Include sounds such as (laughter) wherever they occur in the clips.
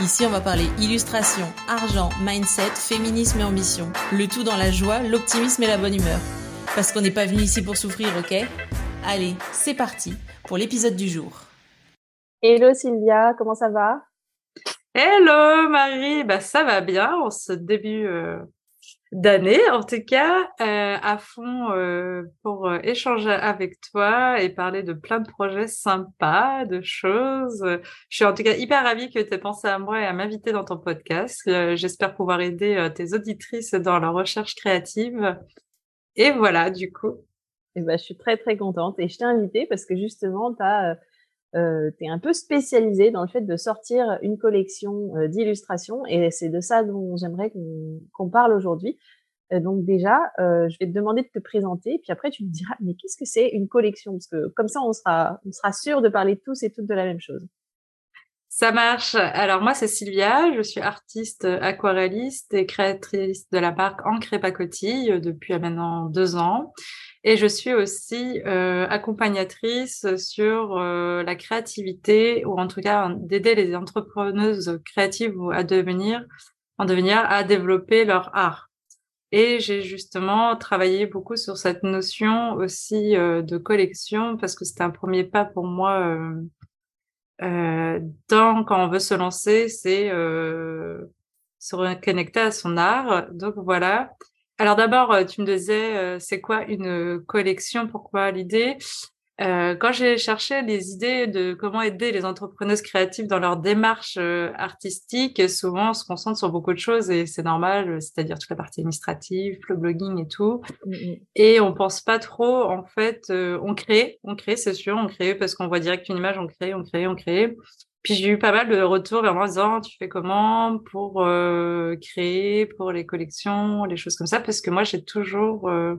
Ici, on va parler illustration, argent, mindset, féminisme et ambition. Le tout dans la joie, l'optimisme et la bonne humeur. Parce qu'on n'est pas venu ici pour souffrir, ok? Allez, c'est parti pour l'épisode du jour. Hello Sylvia, comment ça va? Hello Marie, bah ça va bien en ce début euh, d'année, en tout cas, euh, à fond euh, pour euh, échanger avec toi et parler de plein de projets sympas, de choses. Je suis en tout cas hyper ravie que tu aies pensé à moi et à m'inviter dans ton podcast. J'espère pouvoir aider tes auditrices dans leur recherche créative. Et voilà, du coup. Eh ben, je suis très très contente et je t'ai invitée parce que justement, tu as euh, tu es un peu spécialisé dans le fait de sortir une collection euh, d'illustrations et c'est de ça dont j'aimerais qu'on parle aujourd'hui. Euh, donc déjà, euh, je vais te demander de te présenter, puis après tu me diras, mais qu'est-ce que c'est une collection? Parce que comme ça, on sera, on sûr de parler tous et toutes de la même chose. Ça marche. Alors moi, c'est Sylvia, je suis artiste aquarelliste et créatrice de la marque Encre Pacotille depuis maintenant deux ans. Et je suis aussi euh, accompagnatrice sur euh, la créativité, ou en tout cas d'aider les entrepreneuses créatives à devenir, en devenir à développer leur art. Et j'ai justement travaillé beaucoup sur cette notion aussi euh, de collection parce que c'était un premier pas pour moi euh, euh, dans quand on veut se lancer, c'est se reconnecter à son art. Donc voilà. Alors d'abord, euh, tu me disais, euh, c'est quoi une collection? Pourquoi l'idée? Euh, Quand j'ai cherché les idées de comment aider les entrepreneuses créatives dans leur démarche artistique, souvent on se concentre sur beaucoup de choses et c'est normal, c'est-à-dire toute la partie administrative, le blogging et tout. Mmh. Et on pense pas trop, en fait, on crée, on crée, c'est sûr, on crée parce qu'on voit direct une image, on crée, on crée, on crée. Puis j'ai eu pas mal de retours vers moi en disant tu fais comment pour euh, créer pour les collections, les choses comme ça, parce que moi j'ai toujours euh,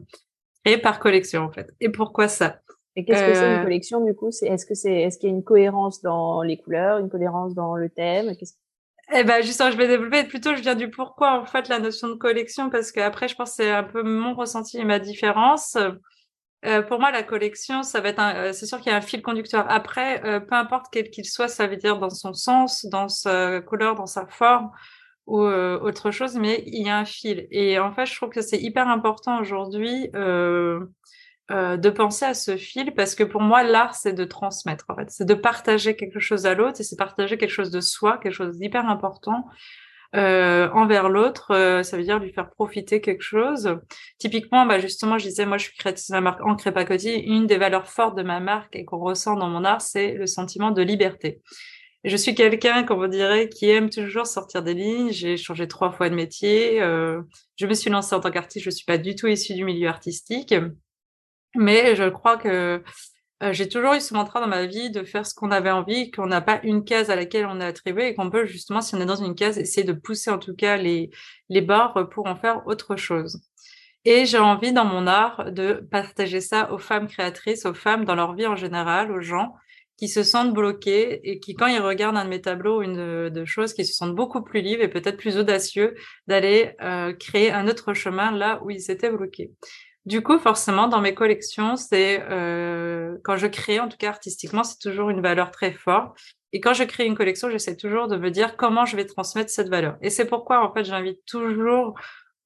créé par collection en fait. Et pourquoi ça? Et qu'est-ce que c'est une euh, collection du coup? C'est est-ce que c'est est-ce qu'il y a une cohérence dans les couleurs, une cohérence dans le thème? Eh ben justement, je vais développer. Plutôt, je viens du pourquoi en fait la notion de collection parce qu'après je pense que c'est un peu mon ressenti et ma différence. Euh, pour moi, la collection, ça va être un, euh, c'est sûr qu'il y a un fil conducteur. Après, euh, peu importe quel qu'il soit, ça veut dire dans son sens, dans sa couleur, dans sa forme ou autre chose, mais il y a un fil. Et en fait, je trouve que c'est hyper important aujourd'hui de penser à ce fil parce que pour moi, l'art, c'est de transmettre. En fait, c'est de partager quelque chose à l'autre et c'est partager quelque chose de soi, quelque chose d'hyper important euh, envers l'autre, euh, ça veut dire lui faire profiter quelque chose. Typiquement, bah justement, je disais, moi, je suis créatrice de la marque Ancré Pacotti. Une des valeurs fortes de ma marque et qu'on ressent dans mon art, c'est le sentiment de liberté. je suis quelqu'un, comme vous dirait, qui aime toujours sortir des lignes. J'ai changé trois fois de métier. Euh, je me suis lancée en tant qu'artiste. Je suis pas du tout issue du milieu artistique, mais je crois que euh, j'ai toujours eu ce mantra dans ma vie de faire ce qu'on avait envie, qu'on n'a pas une case à laquelle on est attribué et qu'on peut justement, si on est dans une case, essayer de pousser en tout cas les, les barres pour en faire autre chose. Et j'ai envie dans mon art de partager ça aux femmes créatrices, aux femmes dans leur vie en général, aux gens qui se sentent bloqués et qui, quand ils regardent un de mes tableaux, une de, choses, qui se sentent beaucoup plus libres et peut-être plus audacieux d'aller euh, créer un autre chemin là où ils étaient bloqués. Du coup, forcément, dans mes collections, c'est euh, quand je crée, en tout cas artistiquement, c'est toujours une valeur très forte. Et quand je crée une collection, j'essaie toujours de me dire comment je vais transmettre cette valeur. Et c'est pourquoi, en fait, j'invite toujours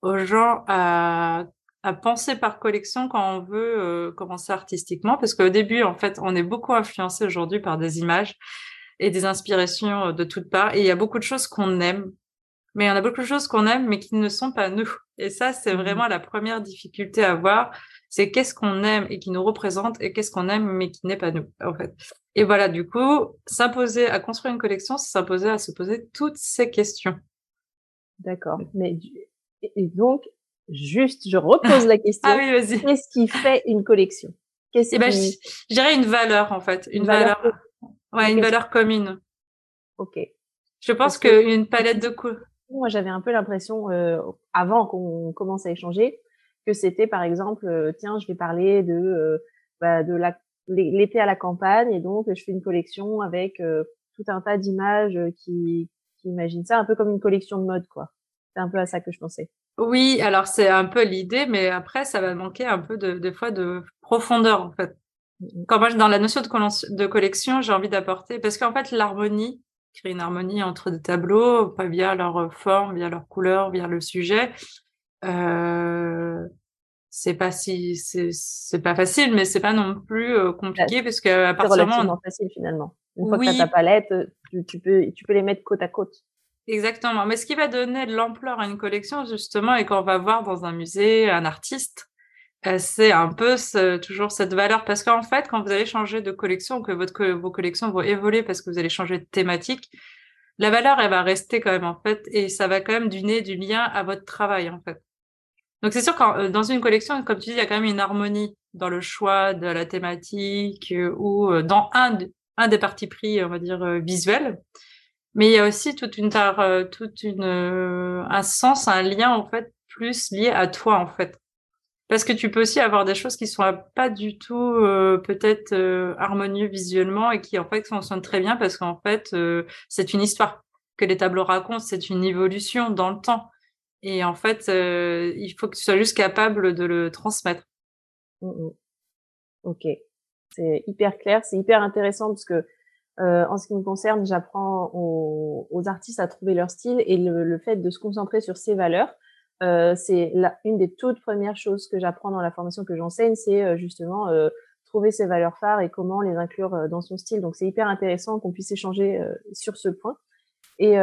aux gens à, à penser par collection quand on veut euh, commencer artistiquement, parce qu'au début, en fait, on est beaucoup influencé aujourd'hui par des images et des inspirations de toutes parts. Et il y a beaucoup de choses qu'on aime, mais il y en a beaucoup de choses qu'on aime, mais qui ne sont pas nous. Et ça, c'est mmh vraiment la première difficulté à voir. C'est qu'est-ce qu'on aime et qui nous représente et qu'est-ce qu'on aime, mais qui n'est pas nous, en fait. Et voilà, du coup, s'imposer à construire une collection, c'est s'imposer à se poser toutes ces questions. D'accord. Mais et donc, juste, je repose la (laughs) question. ah oui, vas-y. Qu'est-ce qui fait une collection? Qu'est-ce eh ben, je, dirais une valeur, en fait. Une, valeur, ouais, une valeur commune. Ok. Je pense qu'une palette de couleurs Moi, j'avais un peu l'impression, euh, avant qu'on commence à échanger, que c'était par exemple, euh, tiens, je vais parler de, euh, bah, de la l'été à la campagne et donc je fais une collection avec tout un tas d'images qui, qui imaginent ça un peu comme une collection de mode, quoi. C'est un peu à ça que je pensais. Oui, alors c'est un peu l'idée, mais après, ça va manquer un peu de, des fois de profondeur, en fait. Mmh Quand moi, dans la notion de, de collection, j'ai envie d'apporter, parce qu'en fait, l'harmonie, créer une harmonie entre des tableaux, pas via leur forme, via leur couleur, via le sujet. Euh, c'est pas si c'est pas facile, mais c'est pas non plus euh, compliqué parce que à partir du moment facile finalement. Une fois que tu as ta palette, tu, peux tu peux les mettre côte à côte. Exactement. Mais ce qui va donner de l'ampleur à une collection justement et qu'on va voir dans un musée, un artiste, euh, c'est un peu toujours cette valeur parce qu'en fait, quand vous allez changer de collection, que, vos collections vont évoluer parce que vous allez changer de thématique, la valeur, elle va rester quand même en fait et ça va quand même donner du lien à votre travail en fait. Donc c'est sûr que euh, dans une collection, comme tu dis, il y a quand même une harmonie dans le choix de la thématique euh, ou dans un, un des parties pris, on va dire, visuels. Mais il y a aussi toute une, toute une, un sens, un lien en fait plus lié à toi en fait. Parce que tu peux aussi avoir des choses qui sont pas du tout euh, peut-être euh, harmonieux visuellement et qui en fait fonctionnent très bien parce qu'en fait euh, c'est une histoire que les tableaux racontent, c'est une évolution dans le temps. Et en fait, il faut que tu sois juste capable de le transmettre. Mmh, mmh. Ok, c'est hyper clair, c'est hyper intéressant parce que en ce qui me concerne, j'apprends aux, aux, artistes à trouver leur style et le, le, fait de se concentrer sur ses valeurs euh, c'est une des toutes premières choses que j'apprends dans la formation que j'enseigne, c'est euh, justement euh, trouver ses valeurs phares et comment les inclure dans son style. Donc c'est hyper intéressant qu'on puisse échanger sur ce point. Et,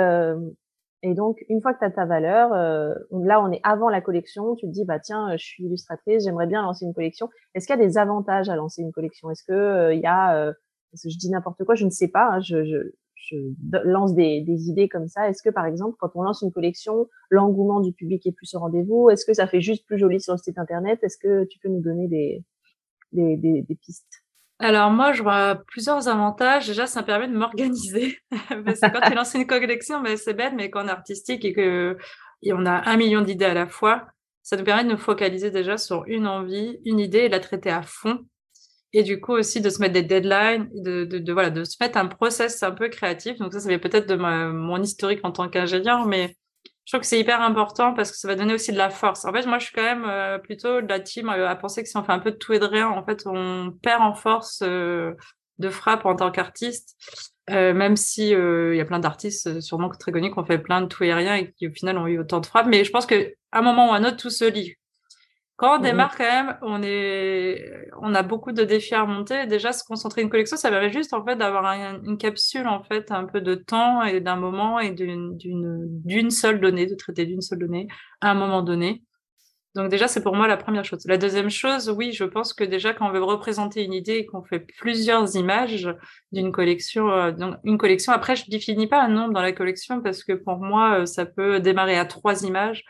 et donc une fois que tu as ta valeur, là on est avant la collection, tu te dis bah tiens je suis illustratrice, j'aimerais bien lancer une collection. Est-ce qu'il y a des avantages à lancer une collection? Est-ce que il y a je dis n'importe quoi, je ne sais pas. Hein, je, je, lance des, idées comme ça. Est-ce que, par exemple, quand on lance une collection, l'engouement du public est plus au rendez-vous? Est-ce que ça fait juste plus joli sur le site internet? Est-ce que tu peux nous donner des, pistes? Alors moi, je vois plusieurs avantages. Déjà, ça me permet de m'organiser. (laughs) Parce quand tu lances une collection, ben, c'est bête, mais quand on est artistique et que a un million d'idées à la fois, ça nous permet de nous focaliser déjà sur une envie, une idée et la traiter à fond et du coup aussi de se mettre des deadlines, de, voilà, de se mettre un process un peu créatif. Donc ça, ça fait peut-être de mon historique en tant qu'ingénieur, mais je trouve que c'est hyper important parce que ça va donner aussi de la force. En fait, moi, je suis quand même euh, plutôt de la team euh, à penser que si on fait un peu de tout et de rien, en fait, on perd en force euh, de frappe en tant qu'artiste. même si il y a plein d'artistes sûrement très connus qui ont fait plein de tout et rien et qui au final ont eu autant de frappe. Mais je pense qu'à un moment ou à un autre, tout se lit. Quand on mmh démarre quand même, on est, on a beaucoup de défis à remonter. Déjà, se concentrer une collection, ça permet juste en fait d'avoir une capsule en fait, un peu de temps et d'un moment et d'une d'une seule donnée, de traiter d'une seule donnée à un moment donné. Donc déjà, c'est pour moi la première chose. La deuxième chose, oui, je pense que déjà quand on veut représenter une idée et qu'on fait plusieurs images d'une collection, euh, donc une collection. Après, je définis pas un nombre dans la collection parce que pour moi, euh, ça peut démarrer à trois images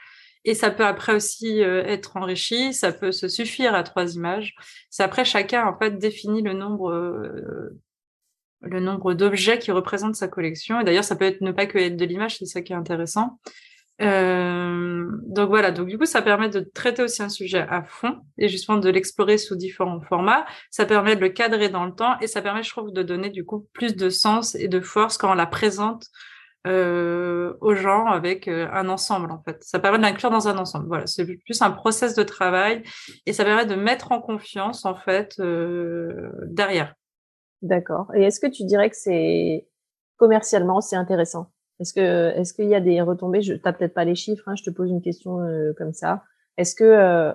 et ça peut après aussi euh, être enrichi, ça peut se suffire à trois images. C'est après chacun en fait définit le nombre euh, le nombre d'objets qui représentent sa collection. Et d'ailleurs, ça peut être ne pas que être de l'image, c'est ça qui est intéressant. Euh, donc voilà, donc du coup, ça permet de traiter aussi un sujet à fond et justement de l'explorer sous différents formats. Ça permet de le cadrer dans le temps et ça permet, je trouve, de donner du coup plus de sens et de force quand on la présente euh, aux gens avec euh, un ensemble en fait. Ça permet de l'inclure dans un ensemble. Voilà, c'est plus un process de travail et ça permet de mettre en confiance en fait euh, derrière. D'accord. Et est-ce que tu dirais que c'est commercialement c'est intéressant? Est-ce que est-ce qu'il y a des retombées? Je t'as peut-être pas les chiffres. Hein, je te pose une question comme ça. Est-ce que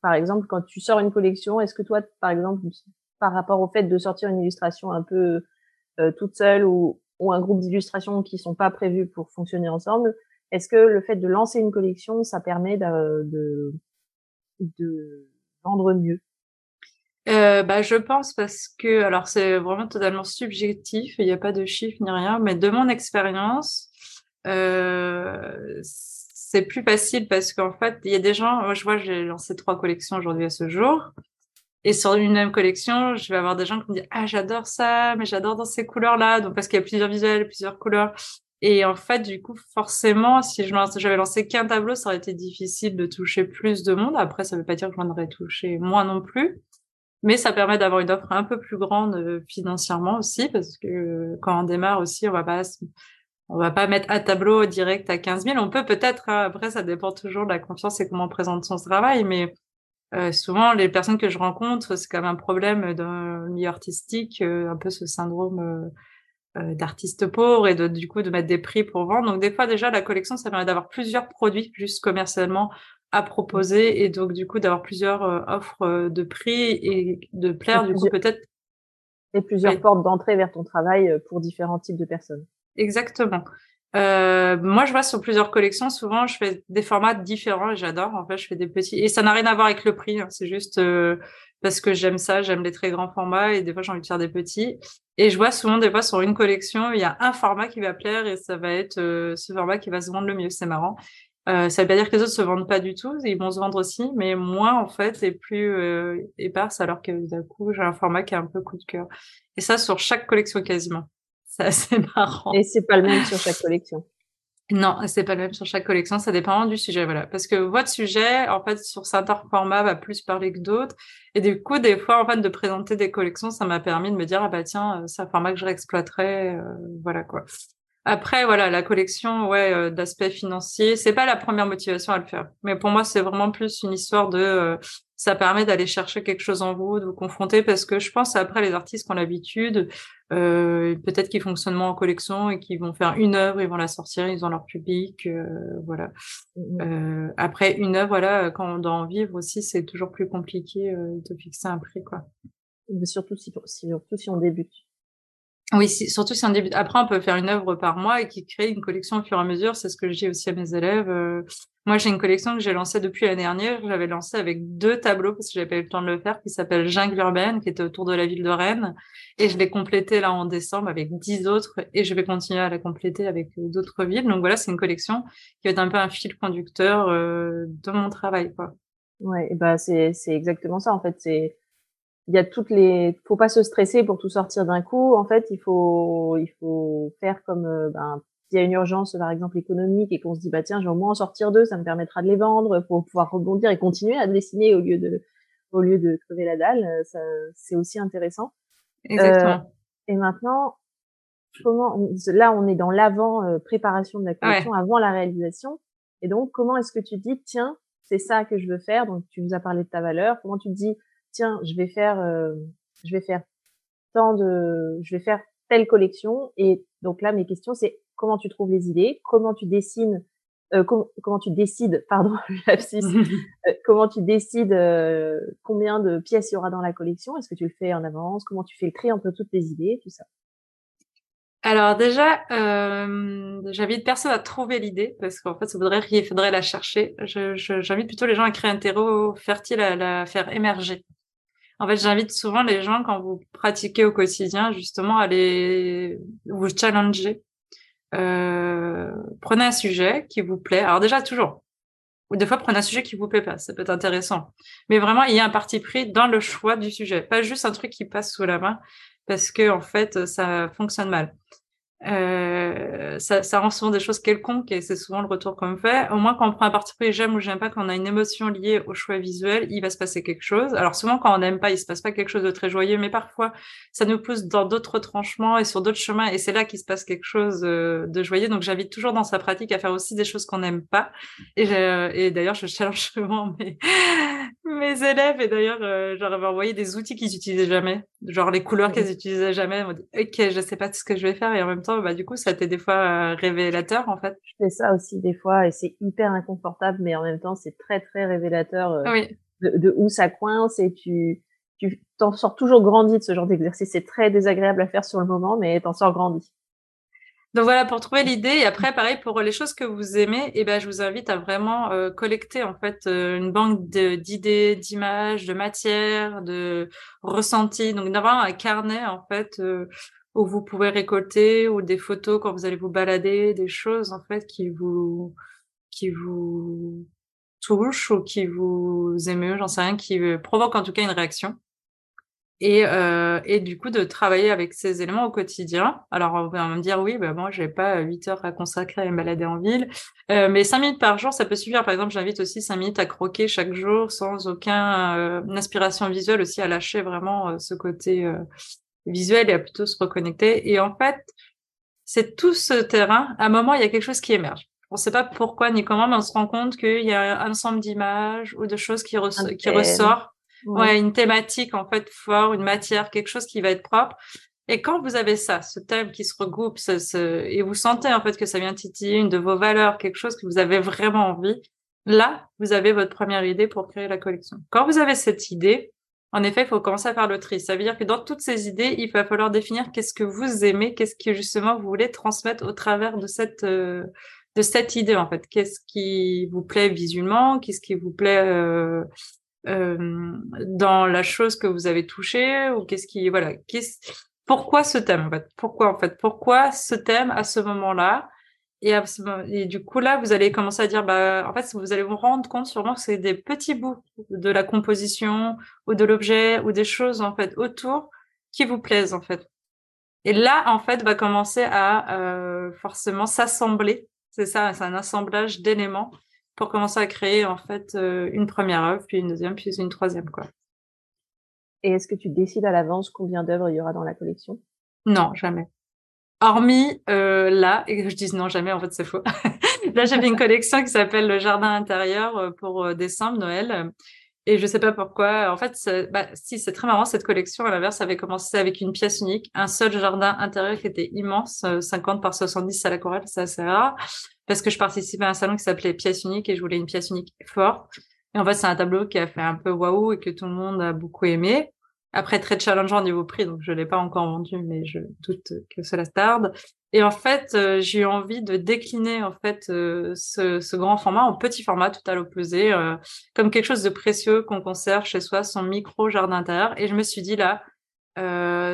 par exemple quand tu sors une collection, est-ce que toi par exemple par rapport au fait de sortir une illustration un peu toute seule ou ou un groupe d'illustrations qui sont pas prévus pour fonctionner ensemble, est-ce que le fait de lancer une collection, ça permet de, de, de vendre mieux? Euh, bah, je pense parce que, alors c'est vraiment totalement subjectif, il n'y a pas de chiffre ni rien, mais de mon expérience, euh, c'est plus facile parce qu'en fait, il y a des gens, moi je vois, j'ai lancé trois collections aujourd'hui à ce jour, et sur une même collection, je vais avoir des gens qui me disent Ah, j'adore ça, mais j'adore dans ces couleurs-là. Donc, parce qu'il y a plusieurs visuels, plusieurs couleurs. Et en fait, du coup, forcément, si j'avais lancé qu'un tableau, ça aurait été difficile de toucher plus de monde. Après, ça veut pas dire que j'en aurais touché moins non plus. Mais ça permet d'avoir une offre un peu plus grande euh, financièrement aussi, parce que quand on démarre aussi, on va pas, on va pas mettre un tableau direct à 15 000. On peut peut-être, hein, après, ça dépend toujours de la confiance et comment on présente son travail, mais euh, souvent, les personnes que je rencontre, c'est quand même un problème dans le milieu artistique, euh, un peu ce syndrome euh, d'artistes pauvres et de, du coup de mettre des prix pour vendre. Donc des fois déjà la collection ça permet d'avoir plusieurs produits juste commercialement à proposer et donc du coup d'avoir plusieurs euh, offres euh, de prix et de plaire du coup peut-être et plusieurs portes d'entrée vers ton travail pour différents types de personnes. Exactement. Euh, moi, je vois sur plusieurs collections, souvent, je fais des formats différents et j'adore. En fait, je fais des petits et ça n'a rien à voir avec le prix. Hein. C'est juste euh, parce que j'aime ça, j'aime les très grands formats et des fois j'ai envie de faire des petits. Et je vois souvent des fois sur une collection, il y a un format qui va plaire et ça va être euh, ce format qui va se vendre le mieux. C'est marrant. Euh, ça veut pas dire que les autres se vendent pas du tout, ils vont se vendre aussi, mais moins en fait et plus euh, éparse alors que d'un coup j'ai un format qui a un peu coup de cœur. Et ça sur chaque collection quasiment. C'est assez (laughs) marrant. Et c'est pas le même sur chaque collection. Non, c'est pas le même sur chaque collection, ça dépend du sujet, voilà. Parce que votre sujet, en fait, sur certains formats, va plus parler que d'autres. Et du coup, des fois, en fait, de présenter des collections, ça m'a permis de me dire, ah bah tiens, euh, c'est un format que je réexploiterai, euh, voilà quoi. Après, voilà, la collection, ouais, euh, d'aspect financier, c'est pas la première motivation à le faire. Mais pour moi, c'est vraiment plus une histoire de, ça permet d'aller chercher quelque chose en vous, de vous confronter, parce que je pense après les artistes qui ont l'habitude, euh, peut-être qu'ils fonctionnent moins en collection et qu'ils vont faire une œuvre, ils vont la sortir, ils ont leur public, euh, voilà. Mmh euh, après une œuvre, voilà, quand on doit en vivre aussi, c'est toujours plus compliqué euh, de fixer un prix, quoi. Surtout si, surtout si on débute. Oui, surtout si on débute. Après, on peut faire une œuvre par mois et qui crée une collection au fur et à mesure. C'est ce que je dis aussi à mes élèves. Euh, moi, j'ai une collection que j'ai lancée depuis l'année dernière. J'avais lancé avec deux tableaux parce que j'avais pas eu le temps de le faire, qui s'appelle Jungle urbaine, qui était autour de la ville de Rennes. Et je l'ai complété là en décembre avec dix autres et je vais continuer à la compléter avec euh, d'autres villes. Donc voilà, c'est une collection qui être un peu un fil conducteur euh, de mon travail, quoi. Ouais, bah c'est c'est exactement ça en fait. C'est il y a toutes les faut pas se stresser pour tout sortir d'un coup. En fait il faut il faut faire comme euh, ben il y a une urgence par exemple économique et qu'on se dit bah tiens je vais au moins en sortir deux ça me permettra de les vendre pour pouvoir rebondir et continuer à dessiner au lieu de au lieu de crever la dalle euh, ça c'est aussi intéressant. Exactement. Euh, et maintenant comment là on est dans l'avant préparation de la collection avant la réalisation. Et donc comment est-ce que tu dis tiens c'est ça que je veux faire? Donc tu nous as parlé de ta valeur. Comment tu te dis tiens, je vais faire, euh, je vais faire tant de, je vais faire telle collection. Et donc là, mes questions, c'est comment tu trouves les idées, comment tu dessines, euh, comment tu décides, (laughs) pardon, (laughs) euh, comment tu décides euh, combien de pièces il y aura dans la collection? Est-ce que tu le fais en avance? Comment tu fais le tri entre toutes tes idées, tout ça? Alors déjà, euh, j'invite personne à trouver l'idée parce qu'en fait, ça voudrait il faudrait la chercher. J'invite plutôt les gens à créer un terreau fertile, à la faire émerger. En fait, j'invite souvent les gens, quand vous pratiquez au quotidien, justement, à les vous challenger. Euh, prenez un sujet qui vous plaît. Alors déjà, toujours. Ou des fois, prenez un sujet qui vous plaît pas. Ça peut être intéressant. Mais vraiment, il y a un parti pris dans le choix du sujet. Pas juste un truc qui passe sous la main parce que, en fait, ça fonctionne mal. Euh, ça, ça, rend souvent des choses quelconques et c'est souvent le retour qu'on me fait. Au moins, quand on prend un parti pris, j'aime ou j'aime pas, quand on a une émotion liée au choix visuel, il va se passer quelque chose. Alors souvent, quand on n'aime pas, il se passe pas quelque chose de très joyeux, mais parfois, ça nous pousse dans d'autres tranchements et sur d'autres chemins et c'est là qu'il se passe quelque chose euh, de joyeux. Donc, j'invite toujours dans sa pratique à faire aussi des choses qu'on n'aime pas. Et, et d'ailleurs, je challenge (laughs) souvent mes, mes élèves et d'ailleurs, euh, j'aurais envoyé des outils qu'ils n'utilisaient jamais, genre les couleurs qu'ils n'utilisaient jamais. On dit, ok, je sais pas ce que je vais faire et en même temps, bah, du coup, ça t'est des fois euh, révélateur, en fait? Je fais ça aussi des fois et c'est hyper inconfortable, mais en même temps, c'est très, très révélateur euh, de, de, où ça coince et tu, tu t'en sors toujours grandi de ce genre d'exercice. C'est très désagréable à faire sur le moment, mais t'en sors grandi. Donc voilà, pour trouver l'idée. Et après, pareil, pour les choses que vous aimez, eh ben, je vous invite à vraiment euh, collecter en fait une banque d'idées, d'images, de matières, de ressentis. Donc d'avoir un carnet en fait où vous pouvez récolter ou des photos quand vous allez vous balader, des choses en fait qui vous qui vous touchent ou qui vous émeut, j'en sais rien, qui provoquent en tout cas une réaction. et, euh, et du coup de travailler avec ces éléments au quotidien. Alors on va me dire oui, ben moi j'ai pas 8 heures à consacrer à me balader en ville, euh, mais 5 minutes par jour ça peut suffire. Par exemple, j'invite aussi 5 minutes à croquer chaque jour sans aucun euh, inspiration visuelle aussi à lâcher vraiment euh, ce côté euh, visuel et à plutôt se reconnecter. Et en fait, c'est tout ce terrain. À un moment, il y a quelque chose qui émerge. On ne sait pas pourquoi ni comment, mais on se rend compte qu'il y a un ensemble d'images ou de choses qui, qui ressort Ouais. une thématique en fait fort, une matière, quelque chose qui va être propre. Et quand vous avez ça, ce thème qui se regroupe, ce, et vous sentez en fait que ça vient titiller une de vos valeurs, quelque chose que vous avez vraiment envie, là, vous avez votre première idée pour créer la collection. Quand vous avez cette idée, en effet, il faut commencer faire le tri. Ça veut dire que dans toutes ces idées, il va falloir définir qu'est-ce que vous aimez, qu'est-ce que justement vous voulez transmettre au travers de cette euh, de cette idée en fait. Qu'est-ce qui vous plaît visuellement, qu'est-ce qui vous plaît euh, euh, dans la chose que vous avez touchée ou qu'est-ce qui voilà qu'est-ce pourquoi ce thème en fait? Pourquoi en fait? Pourquoi ce thème à ce moment-là et, et, du coup là vous allez commencer à dire bah en fait vous allez vous rendre compte sûrement que c'est des petits bouts de la composition ou de l'objet ou des choses en fait autour qui vous plaisent en fait et là en fait va commencer à euh, forcément s'assembler c'est ça c'est un assemblage d'éléments pour commencer à créer en fait euh, une première œuvre, puis une deuxième, puis une troisième quoi. Et est-ce que tu décides à l'avance combien d'œuvres il y aura dans la collection? Non, jamais. Hormis euh, là, et que je dise non jamais, en fait c'est faux. (laughs) là j'avais une collection qui s'appelle le jardin intérieur euh, pour décembre, Noël. Et je sais pas pourquoi. En fait, bah, si c'est très marrant cette collection. À l'inverse, avait commencé avec une pièce unique, un seul jardin intérieur qui était immense, 50 par 70 à la chorale, c'est assez rare parce que je participais à un salon qui s'appelait Pièce unique et je voulais une pièce unique forte. Et en fait, c'est un tableau qui a fait un peu waouh et que tout le monde a beaucoup aimé. Après, très challengeant au niveau prix, donc je l'ai pas encore vendu, mais je doute que cela tarde. Et en fait, euh, j'ai eu envie de décliner en fait euh, ce, ce, grand format en petit format, tout à l'opposé, euh, comme quelque chose de précieux qu'on conserve chez soi, son micro jardin intérieur. Et je me suis dit là,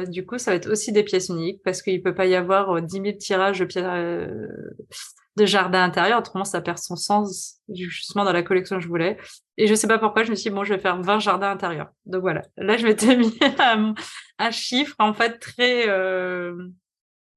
du coup, ça va être aussi des pièces uniques parce qu'il peut pas y avoir 10 000 tirages de pièces de jardin intérieur. Autrement, ça perd son sens justement dans la collection que je voulais. Et je sais pas pourquoi, je me suis dit, bon, je vais faire 20 jardins intérieurs. Donc voilà. Là, je m'étais (laughs) mis un, chiffre, en fait, très, euh,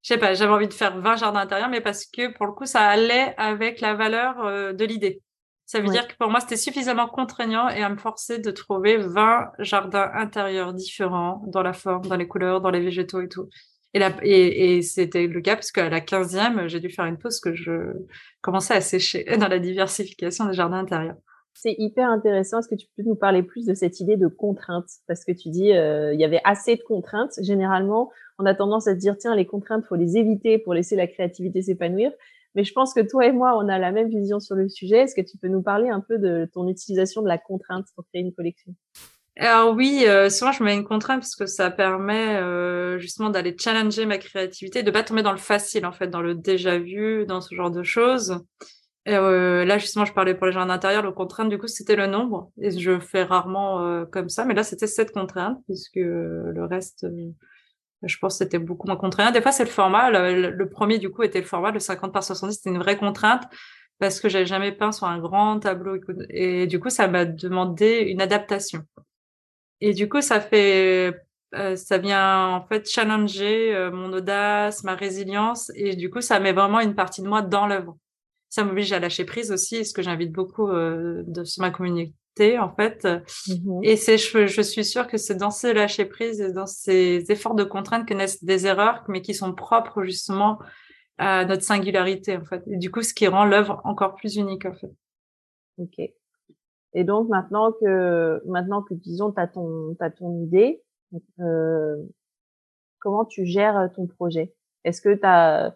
je sais pas, j'avais envie de faire 20 jardins intérieurs, mais parce que pour le coup, ça allait avec la valeur euh, de l'idée. Ça veut dire que pour moi, c'était suffisamment contraignant et à me forcer de trouver 20 jardins intérieurs différents dans la forme, dans les couleurs, dans les végétaux et tout. Et, c'était le cas parce qu'à la 15e, j'ai dû faire une pause que je commençais à sécher (laughs) dans la diversification des jardins intérieurs. C'est hyper intéressant. Est-ce que tu peux nous parler plus de cette idée de contraintes Parce que tu dis, euh, il y avait assez de contraintes. Généralement, on a tendance à se dire, tiens, les contraintes, faut les éviter pour laisser la créativité s'épanouir. Mais je pense que toi et moi, on a la même vision sur le sujet. Est-ce que tu peux nous parler un peu de ton utilisation de la contrainte pour créer une collection? Alors oui, euh, souvent je mets une contrainte parce que ça permet euh, justement d'aller challenger ma créativité, de pas tomber dans le facile en fait, dans le déjà vu, dans ce genre de choses. Et, euh, là justement, je parlais pour les gens d'intérieur, le contrainte du coup c'était le nombre et je fais rarement comme ça, mais là c'était cette contrainte puisque le reste, je pense c'était beaucoup moins contraint. Des fois c'est le format. Le, premier du coup était le format, le 50 par 70, c'était une vraie contrainte parce que j'avais jamais peint sur un grand tableau et du coup ça m'a demandé une adaptation. Et du coup, ça fait, euh, ça vient en fait challenger euh, mon audace, ma résilience, et du coup, ça met vraiment une partie de moi dans l'œuvre. Ça m'oblige à lâcher prise aussi, ce que j'invite beaucoup euh, de, sur ma communauté en fait. Mmh et c'est, je, je, suis sûre que c'est dans ces lâcher prise et dans ces efforts de contrainte que naissent des erreurs, mais qui sont propres justement à notre singularité en fait. Et du coup, ce qui rend l'œuvre encore plus unique en fait. Ok. Et donc maintenant que maintenant que disons t'as ton t'as ton idée, euh, comment tu gères ton projet? Est-ce que t'as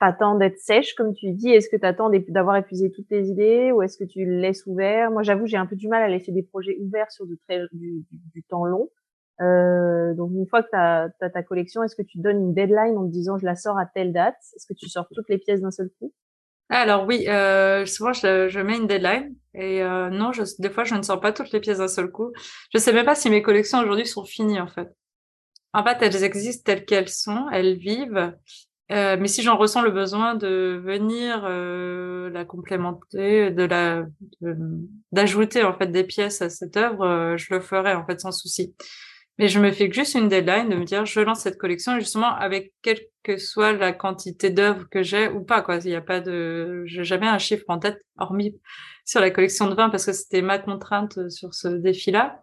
t'attends d'être sèche comme tu dis? Est-ce que t'attends d'avoir épuisé toutes tes idées? Ou est-ce que tu laisses ouvert Moi j'avoue j'ai un peu du mal à laisser des projets ouverts sur du, très, du, du, temps long. Euh, donc une fois que tu as, ta collection, est-ce que tu donnes une deadline en te disant je la sors à telle date? Est-ce que tu sors toutes les pièces d'un seul coup? Alors oui, euh, souvent je, je, mets une deadline et euh, non, des fois je ne sors pas toutes les pièces d'un seul coup. Je sais même pas si mes collections aujourd'hui sont finies en fait. En fait, elles existent telles qu'elles sont, elles vivent. Euh, mais si j'en ressens le besoin de venir la complémenter, de la, d'ajouter en fait des pièces à cette œuvre, je le ferai en fait sans souci. Mais je me fais juste une deadline de me dire, je lance cette collection, justement, avec quelle que soit la quantité d'œuvres que j'ai ou pas, quoi. Il n'y a pas de, j'ai jamais un chiffre en tête, hormis sur la collection de vin, parce que c'était ma contrainte sur ce défi-là.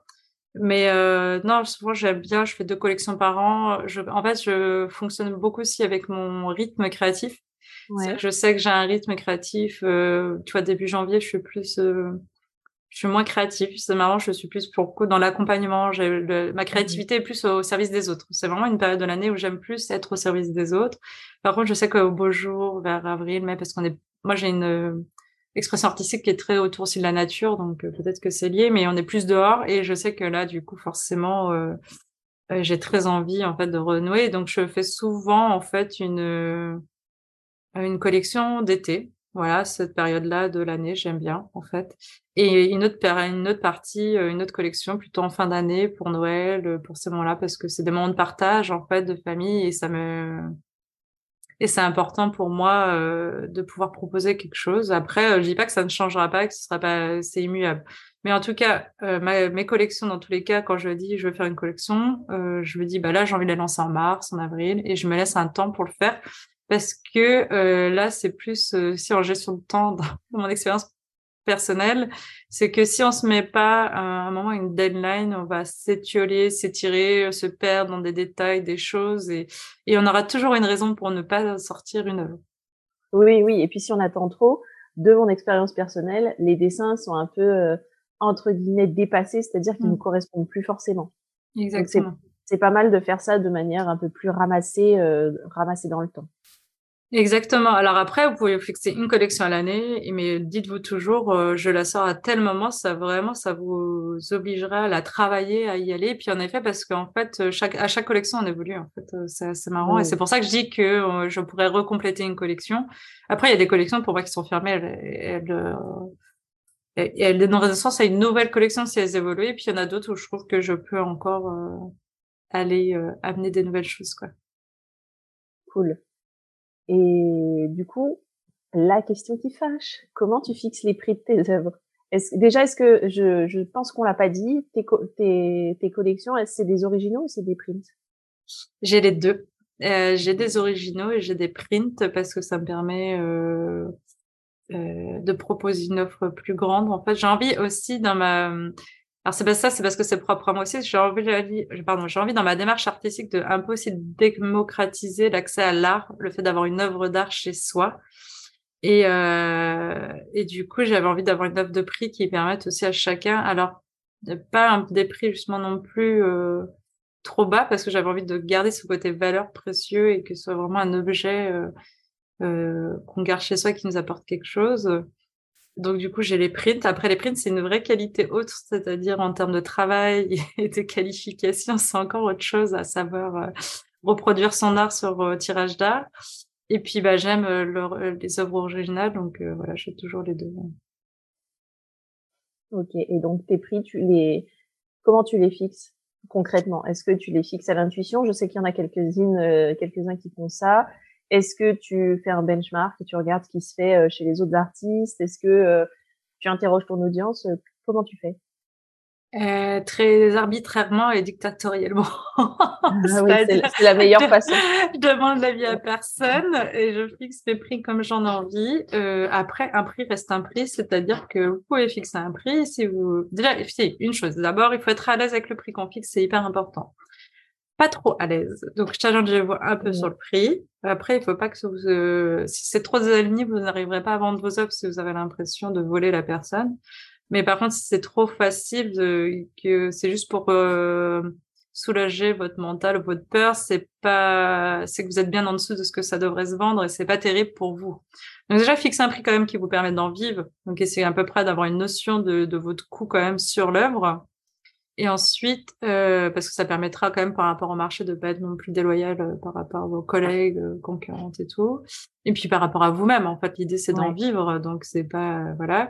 Mais euh, non, souvent j'aime bien, je fais deux collections par an. Je, en fait, je fonctionne beaucoup aussi avec mon rythme créatif. Ouais. Je sais que j'ai un rythme créatif. Euh, tu vois, début janvier, je suis plus, euh, je suis moins créative. C'est marrant, je suis plus pour dans l'accompagnement. Ma mmh créativité est plus au service des autres. C'est vraiment une période de l'année où j'aime plus être au service des autres. Par contre, je sais qu'au beau jour, vers avril, mai, parce qu'on est, moi j'ai une expression artistique qui est très autour aussi de la nature, donc euh, peut-être que c'est lié, mais on est plus dehors et je sais que là, du coup, forcément, euh, euh, j'ai très envie en fait de renouer. Donc, je fais souvent en fait une une collection d'été. Voilà, cette période-là de l'année, j'aime bien en fait. Et une autre une autre partie, une autre collection plutôt en fin d'année pour Noël, pour ces moments-là, parce que c'est des moments de partage en fait de famille et ça me et c'est important pour moi euh, de pouvoir proposer quelque chose. Après, euh, je dis pas que ça ne changera pas, que ce sera pas, c'est immuable. Mais en tout cas, euh, mes collections, dans tous les cas, quand je dis je veux faire une collection, euh, je me dis bah là j'ai envie de la lancer en mars, en avril, et je me laisse un temps pour le faire parce que euh, là c'est plus si en gestion de temps dans mon expérience personnel, c'est que si on se met pas à un moment une deadline, on va s'étioler, s'étirer, se perdre dans des détails, des choses, et, et on aura toujours une raison pour ne pas sortir une œuvre. Oui, oui. Et puis si on attend trop, de mon expérience personnelle, les dessins sont un peu euh, entre guillemets dépassés, c'est-à-dire qu'ils ne mmh. correspondent plus forcément. Exactement. C'est pas mal de faire ça de manière un peu plus ramassée, euh, ramassée dans le temps. Exactement. Alors après, vous pouvez fixer une collection à l'année, mais dites-vous toujours, euh, je la sors à tel moment, ça vraiment, ça vous obligera à la travailler, à y aller. Puis en effet, parce qu'en fait, euh, chaque, à chaque collection, on évolue. En fait, euh, c'est marrant. Et c'est pour ça que je dis que je pourrais recompléter une collection. Après, il y a des collections pour moi qui sont fermées. Elles, elles, elles, dans un sens à une nouvelle collection si elles évoluent. Et puis il y en a d'autres où je trouve que je peux encore aller amener des nouvelles choses, quoi. Cool. Et du coup, la question qui fâche, comment tu fixes les prix de tes œuvres? Déjà, est-ce que je, pense qu'on l'a pas dit, tes, collections, c'est des originaux ou c'est des prints? J'ai les deux. Euh, j'ai des originaux et j'ai des prints parce que ça me permet euh, euh, de proposer une offre plus grande. En fait, j'ai envie aussi dans ma alors c'est ça, c'est parce que c'est propre à moi aussi. J'ai envie, pardon, j'ai envie dans ma démarche artistique de un peu aussi démocratiser l'accès à l'art, le fait d'avoir une œuvre d'art chez soi. Et, euh, et du coup, j'avais envie d'avoir une offre de prix qui permette aussi à chacun, alors pas des prix justement non plus euh, trop bas, parce que j'avais envie de garder ce côté valeur précieux et que ce soit vraiment un objet euh qu'on garde chez soi qui nous apporte quelque chose. Donc, du coup, j'ai les prints. Après, les prints, c'est une vraie qualité autre, c'est-à-dire en termes de travail (laughs) et de qualification, c'est encore autre chose à savoir euh, reproduire son art sur euh, tirage d'art. Et puis, bah, j'aime euh, les œuvres originales, donc voilà, j'ai toujours les deux. Ok, et donc tes prix, tu les, comment tu les fixes concrètement? Est-ce que tu les fixes à l'intuition? Je sais qu'il y en a quelques-unes, quelques-uns qui font ça. Est-ce que tu fais un benchmark et tu regardes ce qui se fait euh, chez les autres artistes? Est-ce que euh, tu interroges ton audience? Comment tu fais? Euh, très arbitrairement et dictatorialement. Ah (laughs) c'est la meilleure façon. je (laughs) demande l'avis à personne et je fixe les prix comme j'en ai envie. Euh, après, un prix reste un prix, c'est-à-dire que vous pouvez fixer un prix si vous. Déjà, une chose. D'abord, il faut être à l'aise avec le prix qu'on fixe, c'est hyper important pas trop à l'aise. Donc, je challenge un peu sur le prix. Après, il faut pas que vous, euh, si c'est trop aligné, vous n'arriverez pas à vendre vos offres si vous avez l'impression de voler la personne. Mais par contre, si c'est trop facile, de, que c'est juste pour euh, soulager votre mental, votre peur, c'est pas, c'est que vous êtes bien en dessous de ce que ça devrait se vendre et c'est pas terrible pour vous. Donc déjà, fixez un prix quand même qui vous permet d'en vivre. Donc essayez à peu près d'avoir une notion de, de votre coût quand même sur l'œuvre. Et ensuite, euh, parce que ça permettra quand même par rapport au marché de pas être non plus déloyal euh, par rapport à vos collègues, euh, concurrentes et tout. Et puis par rapport à vous-même, en fait, l'idée c'est d'en vivre, donc c'est pas voilà.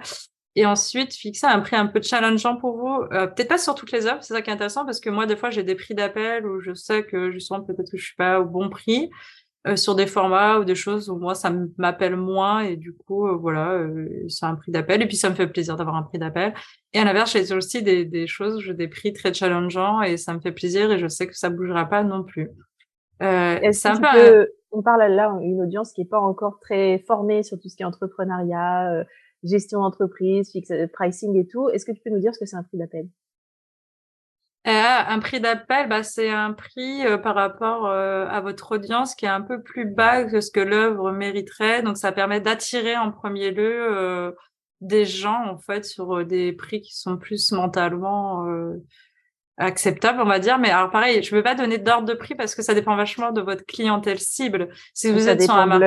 Et ensuite, fixer un prix un peu challengeant pour vous. peut-être pas sur toutes les œuvres, c'est ça qui est intéressant parce que moi, des fois, j'ai des prix d'appel où je sais que justement peut-être que je suis pas au bon prix. Euh, sur des formats ou des choses où moi ça m'appelle moins et du coup euh, voilà euh, c'est un prix d'appel et puis ça me fait plaisir d'avoir un prix d'appel. Et à l'inverse j'ai aussi des, des choses j'ai des prix très challengeants et ça me fait plaisir et je sais que ça bougera pas non plus. Euh, c'est un peu on parle là une audience qui est pas encore très formée sur tout ce qui est entrepreneuriat gestion d'entreprise pricing et tout. Est-ce que tu peux nous dire ce que c'est un prix d'appel? Euh, un prix d'appel, bah, c'est un prix euh, par rapport euh, à votre audience qui est un peu plus bas que ce que l'œuvre mériterait. Donc, ça permet d'attirer en premier lieu des gens, en fait, sur des prix qui sont plus mentalement acceptables, on va dire. Mais alors, pareil, je ne veux pas donner d'ordre de prix parce que ça dépend vachement de votre clientèle cible. Si vous êtes sur un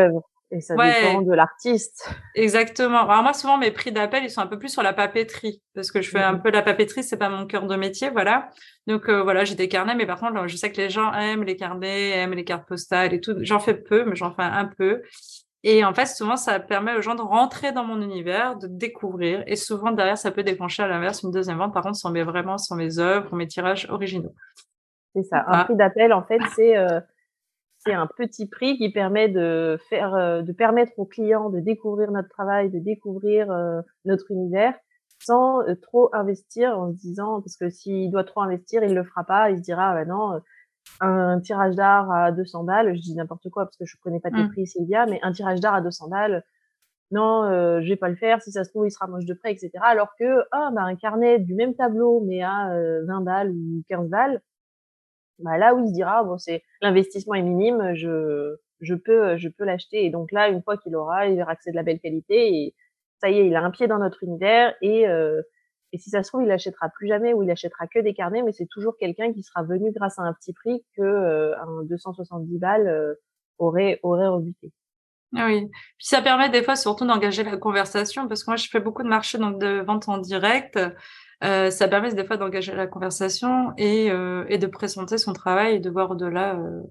et ça dépend de l'artiste. Exactement. Alors moi, souvent, mes prix d'appel, ils sont un peu plus sur la papeterie, parce que je fais un mmh. peu la papeterie, c'est pas mon cœur de métier, voilà. Donc euh, voilà, j'ai des carnets, mais par contre, je sais que les gens aiment les carnets, aiment les cartes postales et tout. J'en fais peu, mais j'en fais un peu. Et en fait, souvent, ça permet aux gens de rentrer dans mon univers, de découvrir. Et souvent, derrière, ça peut déclencher à l'inverse une deuxième vente. Par contre, sur mes vraiment sur mes œuvres, mes tirages originaux. C'est ça. Un prix d'appel, en fait, c'est euh, c'est un petit prix qui permet de faire, euh, de permettre aux clients de découvrir notre travail, de découvrir euh, notre univers sans euh, trop investir en se disant parce que s'il doit trop investir, il le fera pas, il se dira ah, bah non un tirage d'art à 200 balles, je dis n'importe quoi parce que je connais pas tes mmh. prix Sylvia, mais un tirage d'art à 200 balles, non, euh, je vais pas le faire, si ça se trouve il sera moche de près, etc. Alors que ah bah un carnet du même tableau mais à 20 balles ou 15 balles, bah là où il se dira bon c'est l'investissement est minime, je je peux je peux l'acheter. Et donc là une fois qu'il aura, il verra que c'est de la belle qualité et ça y est, il a un pied dans notre univers et euh, et si ça se trouve il l'achètera plus jamais ou il achètera que des carnets mais c'est toujours quelqu'un qui sera venu grâce à un petit prix que euh, un 270 balles euh, aurait aurait rebuté. Ah oui, puis ça permet des fois surtout d'engager la conversation parce que moi je fais beaucoup de marchés donc de vente en direct euh, ça permet des fois d'engager la conversation et, euh, et, de présenter son travail et de voir au-delà euh,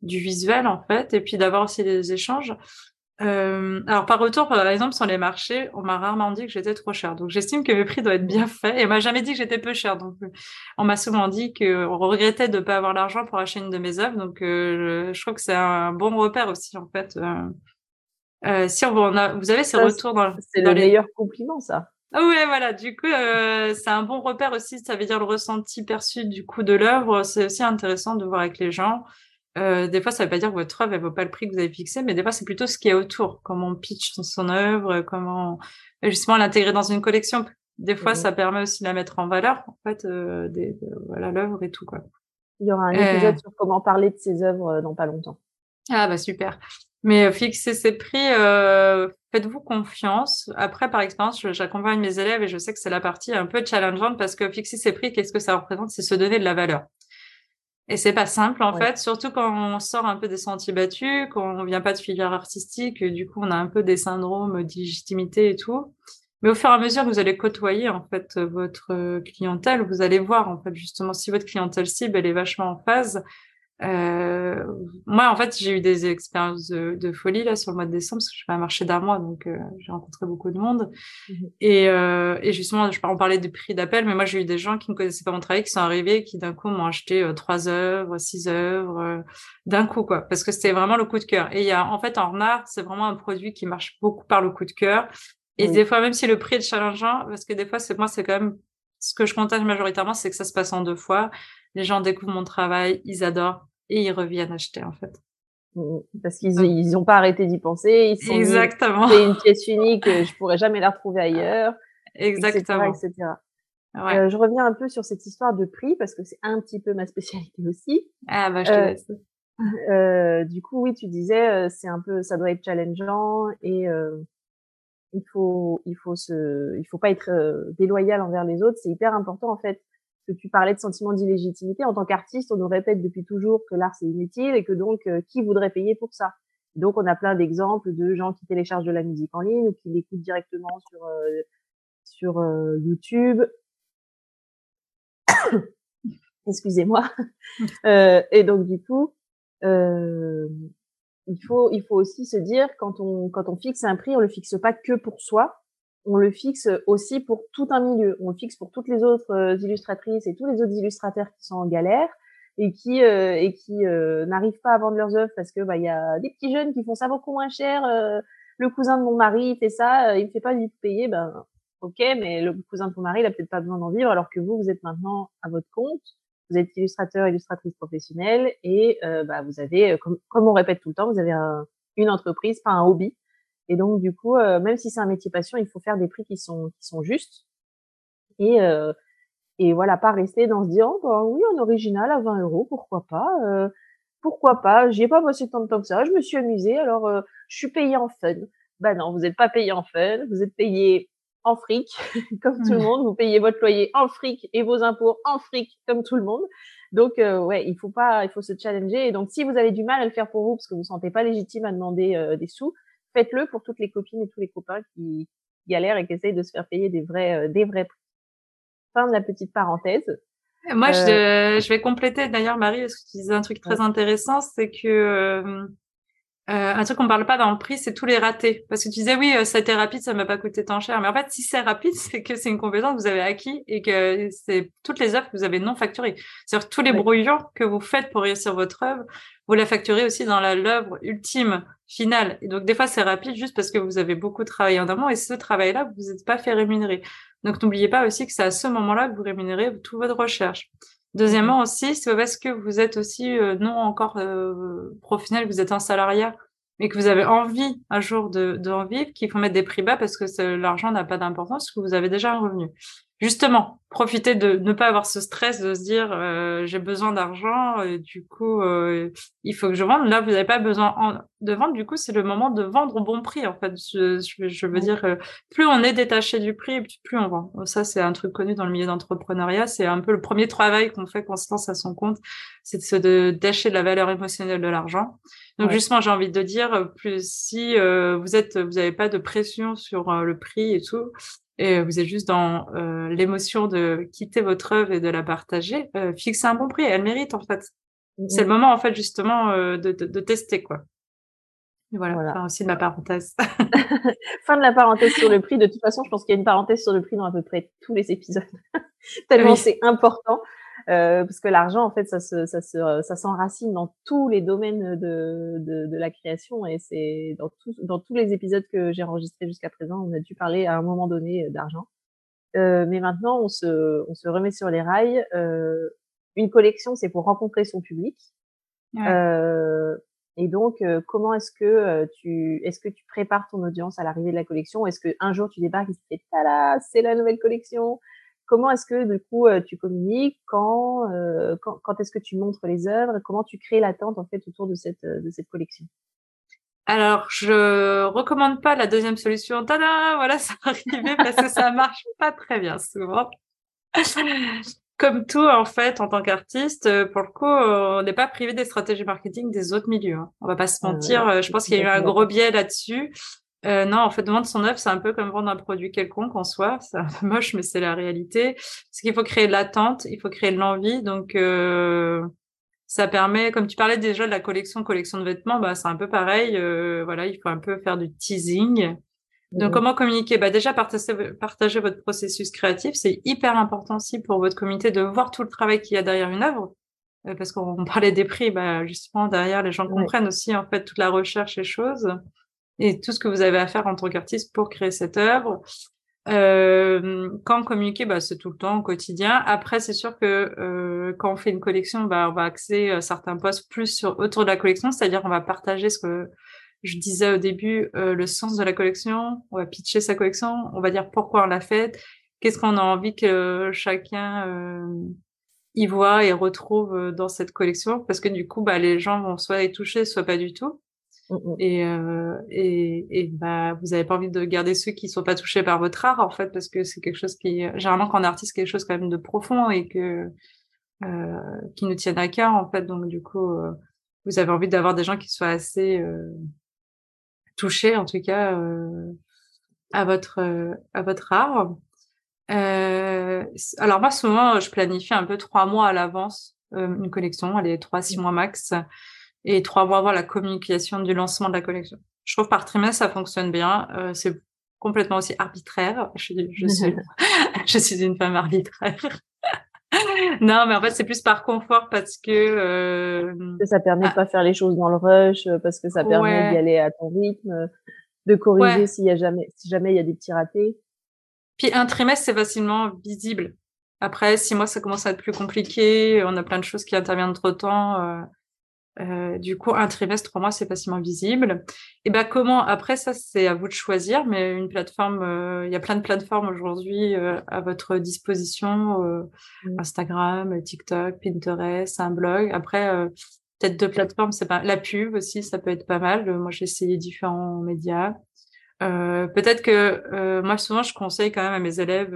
du visuel en fait, et puis d'avoir aussi des échanges. Alors par retour, par exemple, sur les marchés, on m'a rarement dit que j'étais trop cher. Donc j'estime que mes prix doivent être bien faits. Et on m'a jamais dit que j'étais peu cher. Donc on m'a souvent dit qu'on regrettait de ne pas avoir l'argent pour acheter une de mes œuvres. Donc je, je, trouve que c'est un bon repère aussi en fait. si on, a, vous avez ces retours dans, c'est le meilleur compliment ça. Ah ouais, voilà. Du coup, euh, c'est un bon repère aussi. Ça veut dire le ressenti perçu du coup de l'œuvre. C'est aussi intéressant de voir avec les gens. Euh, des fois, ça veut pas dire que votre œuvre elle vaut pas le prix que vous avez fixé, mais des fois, c'est plutôt ce qui est autour. Comment on pitch son œuvre, comment justement l'intégrer dans une collection. Des fois, mmh ça permet aussi de la mettre en valeur, en fait, euh, des, voilà l'œuvre et tout quoi. Il y aura un épisode sur comment parler de ses œuvres dans pas longtemps. Ah bah super. Mais fixer ces prix, euh, faites-vous confiance. Après, par expérience, j'accompagne mes élèves et je sais que c'est la partie un peu challengeante parce que fixer ces prix, qu'est-ce que ça représente? C'est se donner de la valeur. Et c'est pas simple en fait, surtout quand on sort un peu des sentiers battus, quand on vient pas de filière artistique, du coup on a un peu des syndromes d'illégitimité et tout. Mais au fur et à mesure que vous allez côtoyer en fait votre clientèle, vous allez voir en fait justement si votre clientèle cible elle est vachement en phase, euh, moi, en fait, j'ai eu des expériences de, folie là sur le mois de décembre parce que je fais un marché d'un mois, donc euh, j'ai rencontré beaucoup de monde. Mmh et, euh, et, justement, je on parlais des prix d'appel, mais moi, j'ai eu des gens qui ne connaissaient pas mon travail, qui sont arrivés, qui d'un coup m'ont acheté euh, trois œuvres, six œuvres d'un coup, quoi, parce que c'était vraiment le coup de cœur. Et il y a, en fait, en art, c'est vraiment un produit qui marche beaucoup par le coup de cœur. Et des fois, même si le prix est challengeant, parce que des fois, c'est moi, c'est quand même ce que je contacte majoritairement, c'est que ça se passe en deux fois. Les gens découvrent mon travail, ils adorent et ils reviennent acheter en fait. Mmh, parce qu'ils n'ont ont pas arrêté d'y penser. Ils sont Exactement. C'est une pièce unique, je pourrais jamais la retrouver (laughs) ailleurs. Exactement. Etc. Ouais. Euh, je reviens un peu sur cette histoire de prix parce que c'est un petit peu ma spécialité (laughs) aussi. Ah bah je te euh, laisse. (laughs) Euh, du coup, oui, tu disais, euh, c'est un peu, ça doit être challengeant et euh, il faut, il faut se, il faut pas être déloyal envers les autres. C'est hyper important en fait que tu parlais de sentiment d'illégitimité. En tant qu'artiste, on nous répète depuis toujours que l'art c'est inutile et que donc euh, qui voudrait payer pour ça? Donc on a plein d'exemples de gens qui téléchargent de la musique en ligne ou qui l'écoutent directement sur euh, sur euh, YouTube. (coughs) Excusez-moi. (laughs) et donc du coup, il faut il faut aussi se dire quand on quand on fixe un prix, on le fixe pas que pour soi, on le fixe aussi pour tout un milieu. On le fixe pour toutes les autres euh, illustratrices et tous les autres illustrateurs qui sont en galère. et qui et qui n'arrivent pas à vendre leurs œuvres parce que bah il y a des petits jeunes qui font ça beaucoup moins cher. le cousin de mon mari fait ça, il me fait pas du tout payer. Ben ok, mais le cousin de ton mari il a peut-être pas besoin d'en vivre alors que vous vous êtes maintenant à votre compte. Vous êtes illustrateur, illustratrice professionnelle et bah vous avez comme, comme on répète tout le temps, vous avez un, une entreprise, pas un hobby. Et donc du coup, même si c'est un métier passion, il faut faire des prix qui sont qui sont justes et et voilà, pas rester dans se dire, oh, bah, oui, un original à 20 euros, pourquoi pas euh, Pourquoi pas J'y ai pas bossé tant de temps que ça, je me suis amusée, alors euh, je suis payée en fun. Ben non, vous n'êtes pas payé en fun, vous êtes payé en fric, (laughs) comme tout le monde. Vous payez votre loyer en fric et vos impôts en fric, comme tout le monde. Donc, euh, ouais, il faut pas, il faut se challenger. Et donc, si vous avez du mal à le faire pour vous parce que vous ne vous sentez pas légitime à demander des sous, faites-le pour toutes les copines et tous les copains qui galèrent et qui essayent de se faire payer des vrais, des vrais prix. Fin de la petite parenthèse. Moi, je, euh, je, vais compléter d'ailleurs, Marie, parce que tu disais un truc très intéressant, c'est que euh, euh, un truc qu'on parle pas dans le prix, c'est tous les ratés. Parce que tu disais, oui, ça a été rapide, ça m'a pas coûté tant cher. Mais en fait, si c'est rapide, (laughs) c'est que c'est une compétence que vous avez acquis et que c'est toutes les œuvres que vous avez non facturées. C'est-à-dire tous les brouillons que vous faites pour réussir votre œuvre, vous la facturez aussi dans l'œuvre ultime, finale. Et donc, des fois, c'est rapide juste parce que vous avez beaucoup travaillé en amont et ce travail-là, vous n'êtes pas fait rémunérer. Donc, n'oubliez pas aussi que c'est à ce moment-là que vous rémunérez toute votre recherche. Deuxièmement aussi, c'est parce que vous êtes aussi euh, non encore euh, professionnel, vous êtes un salariat, mais que vous avez envie un jour de, vivre, qu'il faut mettre des prix bas parce que l'argent n'a pas d'importance, que vous avez déjà un revenu justement, profiter de ne pas avoir ce stress de se dire euh, j'ai besoin d'argent et du coup euh, il faut que je vende. Là, vous n'avez pas besoin de vendre. Du coup, c'est le moment de vendre au bon prix. En fait, je, veux dire, euh, plus on est détaché du prix, plus on vend. Ça, c'est un truc connu dans le milieu d'entrepreneuriat. C'est un peu le premier travail qu'on fait quand on se lance à son compte, c'est de se détacher de la valeur émotionnelle de l'argent. Donc justement, j'ai envie de dire, plus si vous êtes, vous n'avez pas de pression sur le prix et tout, et vous êtes juste dans euh, l'émotion de quitter votre œuvre et de la partager, euh, fixez un bon prix. Elle mérite en fait. C'est le moment en fait justement euh, de, de, de, tester quoi. voilà, voilà. Aussi de ma parenthèse. (laughs) (laughs) fin de la parenthèse sur le prix. De toute façon, je pense qu'il y a une parenthèse sur le prix dans à peu près tous les épisodes. (laughs) Tellement c'est important. Euh, parce que l'argent, en fait, ça se, ça se, ça s'enracine dans tous les domaines de, de, de la création et c'est dans, tout, dans tous les épisodes que j'ai enregistrés jusqu'à présent, on a dû parler à un moment donné euh, d'argent. Euh, mais maintenant, on se, on se remet sur les rails. Euh, une collection, c'est pour rencontrer son public. Euh, et donc, comment est-ce que tu, est-ce que tu prépares ton audience à l'arrivée de la collection? Est-ce que un jour tu débarques et tu fais, tada, c'est la nouvelle collection Comment est-ce que du coup euh, tu communiques quand, euh, quand, quand est-ce que tu montres les œuvres Comment tu crées l'attente en fait autour de cette de cette collection? Alors, je recommande pas la deuxième solution. Tada, voilà, (laughs) ça arrivé parce que ça marche pas très bien souvent. Comme tout, en fait, en tant qu'artiste, pour le coup, on n'est pas privé des stratégies marketing des autres milieux. Hein. On va pas se mentir. je pense qu'il y a eu un gros biais là-dessus. Euh, non, en fait, vendre son œuvre, c'est un peu comme vendre un produit quelconque en soi. C'est un peu (laughs) moche, mais c'est la réalité. C'est qu'il faut créer l'attente, il faut créer l'envie. Donc, euh, ça permet, comme tu parlais déjà de la collection, collection de vêtements, bah, c'est un peu pareil. Euh, voilà, il faut un peu faire du teasing. Donc, mmh. comment communiquer? Bah, Déjà, partager, partager votre processus créatif. C'est hyper important aussi pour votre communauté de voir tout le travail qu'il y a derrière une œuvre. Euh, parce qu'on (laughs) parlait des prix, bah, justement, derrière, les gens comprennent aussi en fait toute la recherche et choses et tout ce que vous avez à faire en tant qu'artiste pour créer cette œuvre. Euh, quand communiquer, bah, c'est tout le temps au quotidien. Après, c'est sûr que euh, quand on fait une collection, bah, on va axer euh, certains posts plus sur autour de la collection, c'est-à-dire on va partager ce que je disais au début, le sens de la collection. On va pitcher sa collection, on va dire pourquoi on l'a faite, qu'est-ce qu'on a envie que chacun y voit et retrouve dans cette collection, parce que du coup, bah, les gens vont soit être touchés, soit pas du tout. Mmh, mmh. Et, euh, et, et, bah, vous n'avez pas envie de garder ceux qui sont pas touchés par votre art, en fait, parce que c'est quelque chose qui, généralement, quand on est artiste, quelque chose quand même de profond et que, euh, qui nous tiennent à cœur, en fait. Donc, du coup, euh, vous avez envie d'avoir des gens qui soient assez touchés, en tout cas, à votre, à votre art. alors, moi, souvent, je planifie un peu trois mois à l'avance une collection, elle est trois, six mois max et trois mois avant la communication du lancement de la collection. Je trouve par trimestre, ça fonctionne bien. Euh, c'est complètement aussi arbitraire. Je, je, suis, (laughs) (laughs) je suis une femme arbitraire. (laughs) non, mais en fait, c'est plus par confort parce que. Euh... Ça permet de ah. pas faire les choses dans le rush, parce que ça permet d'y aller à ton rythme, de corriger s'il y a jamais, si jamais il y a des petits ratés. Puis un trimestre, c'est facilement visible. Après, six mois, ça commence à être plus compliqué. On a plein de choses qui interviennent entre temps. Euh, euh, du coup, un trimestre, trois mois, c'est facilement visible. Et ben comment Après, ça, c'est à vous de choisir. Mais une plateforme, euh, il y a plein de plateformes aujourd'hui à votre disposition mmh. Instagram, TikTok, Pinterest, un blog. Après, peut-être deux plateformes, c'est pas la pub aussi, ça peut être pas mal. Moi, j'ai essayé différents médias. peut-être que moi, souvent, je conseille quand même à mes élèves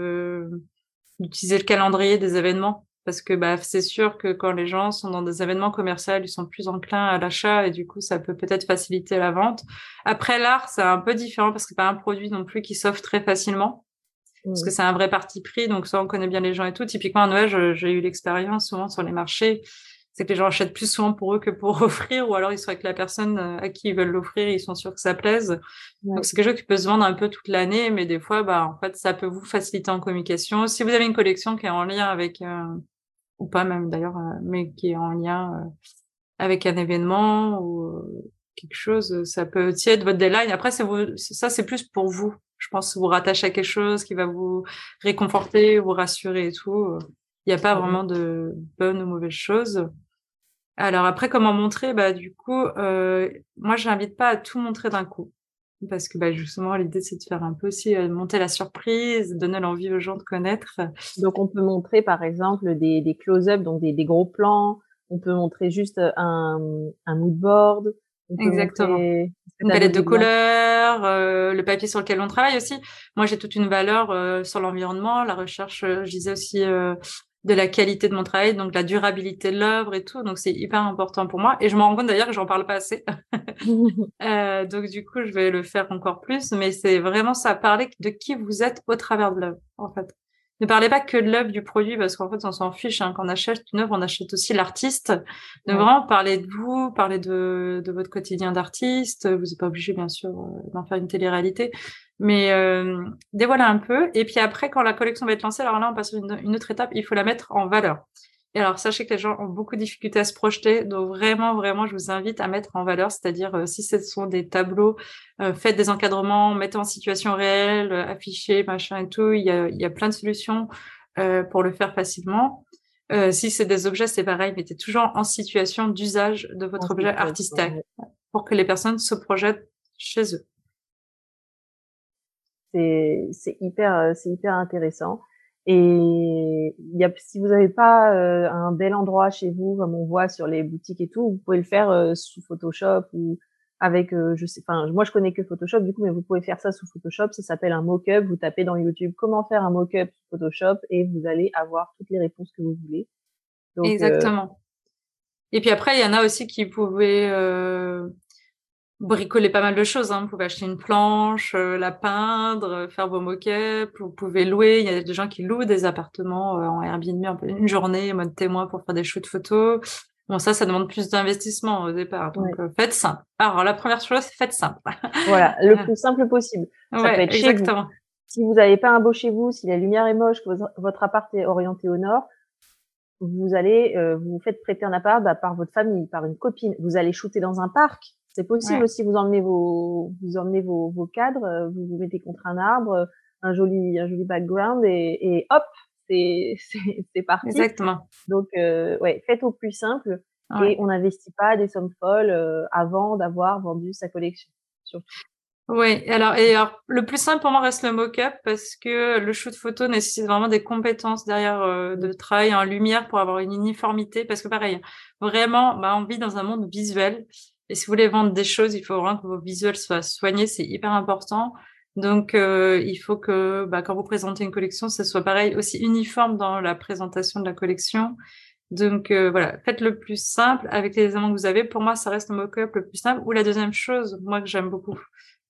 d'utiliser le calendrier des événements parce que bah, c'est sûr que quand les gens sont dans des événements commerciaux, ils sont plus enclins à l'achat et du coup, ça peut peut-être faciliter la vente. Après, l'art, c'est un peu différent parce que c'est pas un produit non plus qui s'offre très facilement. Parce que mmh. c'est un vrai parti pris, donc ça, on connaît bien les gens et tout. Typiquement, à Noël, j'ai eu l'expérience souvent sur les marchés c'est que les gens achètent plus souvent pour eux que pour (laughs) offrir, ou alors ils sont avec la personne euh, à qui ils veulent l'offrir, ils sont sûrs que ça plaise. Donc c'est quelque chose qui peut se vendre un peu toute l'année, mais des fois, bah en fait, ça peut vous faciliter en communication. Si vous avez une collection qui est en lien avec, euh, ou pas même d'ailleurs, euh, mais qui est en lien avec un événement ou quelque chose, ça peut aussi être votre deadline. Après, c'est ça c'est plus pour vous. Je pense que vous rattachez à quelque chose qui va vous réconforter, vous rassurer et tout. Il n'y a pas vraiment de bonnes ou mauvaises choses. Alors après, comment montrer? Bah du coup, euh, moi, je n'invite pas à tout montrer d'un coup, parce que bah, justement, l'idée c'est de faire un peu aussi euh, monter la surprise, donner l'envie aux gens de connaître. Donc on peut montrer par exemple des, des close-up, donc des, des, gros plans. On peut montrer juste un, un mood board. Exactement. Une palette de couleurs, euh, le papier sur lequel on travaille aussi. Moi, j'ai toute une valeur euh, sur l'environnement, la recherche. Je disais aussi de la qualité de mon travail, donc la durabilité de l'œuvre et tout. Donc c'est hyper important pour moi. Et je me rends compte d'ailleurs que j'en parle pas assez. (laughs) (laughs) euh, donc du coup, je vais le faire encore plus. Mais c'est vraiment ça, parler de qui vous êtes au travers de l'œuvre, en fait. Ne parlez pas que de l'œuvre du produit parce qu'en fait, on s'en fiche. Hein. Quand on achète une œuvre, on achète aussi l'artiste. De vraiment parler de vous, parler de, de votre quotidien d'artiste. Vous n'êtes pas obligé, bien sûr, euh, d'en faire une télé-réalité mais euh, dévoiler un peu. Et puis après, quand la collection va être lancée, alors là, on passe sur une, autre étape, il faut la mettre en valeur. Et alors, sachez que les gens ont beaucoup de difficultés à se projeter. Donc, vraiment, vraiment, je vous invite à mettre en valeur, c'est-à-dire euh, si ce sont des tableaux, euh, faites des encadrements, mettez en situation réelle, euh, affichés, machin et tout. Il y a, il y a plein de solutions pour le faire facilement. si c'est des objets, c'est pareil, mettez toujours en situation d'usage de votre objet artistique pour que les personnes se projettent chez eux c'est hyper euh, c'est hyper intéressant. Et y a, si vous n'avez pas euh, un bel endroit chez vous, comme on voit sur les boutiques et tout, vous pouvez le faire euh, sous Photoshop ou avec, je sais, enfin, moi je connais que Photoshop du coup, mais vous pouvez faire ça sous Photoshop. Ça s'appelle un mock-up. Vous tapez dans YouTube comment faire un mock-up sous Photoshop et vous allez avoir toutes les réponses que vous voulez. Exactement. Et puis après, il y en a aussi qui pouvaient bricoler pas mal de choses. Hein. Vous pouvez acheter une planche, euh, la peindre, euh, faire vos moquettes. Vous pouvez louer. Il y a des gens qui louent des appartements euh, en Airbnb une journée en mode témoin pour faire des shoots photos. Bon, ça, ça demande plus d'investissement au départ. Donc, faites simple. Alors, la première chose, faites simple. (laughs) voilà, le plus simple possible. Ça peut être exactement. Chez vous. Si vous n'avez pas un beau chez vous, si la lumière est moche, que votre appart est orienté au nord, vous allez, vous vous faites prêter un appart bah, par votre famille, par une copine. Vous allez shooter dans un parc c'est possible aussi, vous emmenez vos, vous emmenez vos, vos cadres, euh, vous vous mettez contre un arbre, un joli, un joli background et, et hop, c'est, (laughs) c'est, parti. Exactement. Donc, euh, ouais, faites au plus simple et on n'investit pas des sommes folles euh, avant d'avoir vendu sa collection. Surtout. Oui, alors, et alors, le plus simple pour moi reste le mock-up parce que le shoot photo nécessite vraiment des compétences derrière euh, de travail en lumière pour avoir une uniformité. Parce que pareil, vraiment, bah, on vit dans un monde visuel et si vous voulez vendre des choses, il faut vraiment que vos visuels soient soignés, c'est hyper important. Donc, euh, il faut que bah, quand vous présentez une collection, ce soit pareil, aussi uniforme dans la présentation de la collection. Donc, euh, voilà, faites le plus simple avec les éléments que vous avez. Pour moi, ça reste le mock-up le plus simple. Ou la deuxième chose, moi, que j'aime beaucoup,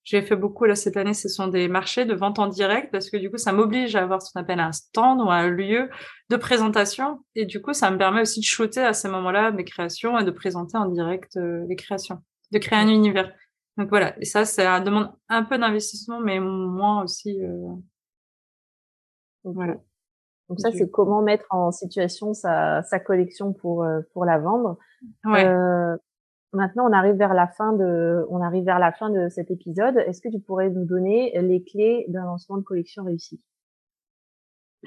j'ai fait beaucoup là cette année, ce sont des marchés de vente en direct parce que du coup, ça m'oblige à avoir ce qu'on appelle un stand ou un lieu de présentation. Et du coup, ça me permet aussi de shooter à ces moments-là mes créations et de présenter en direct euh, les créations, de créer un univers. Donc voilà, et ça, ça demande un peu d'investissement, mais moins aussi. Euh... voilà. Donc ça, c'est comment mettre en situation sa, sa collection pour, pour la vendre. Ouais. Maintenant, on arrive vers la fin de, cet épisode. Est-ce que tu pourrais nous donner les clés d'un lancement de collection réussi?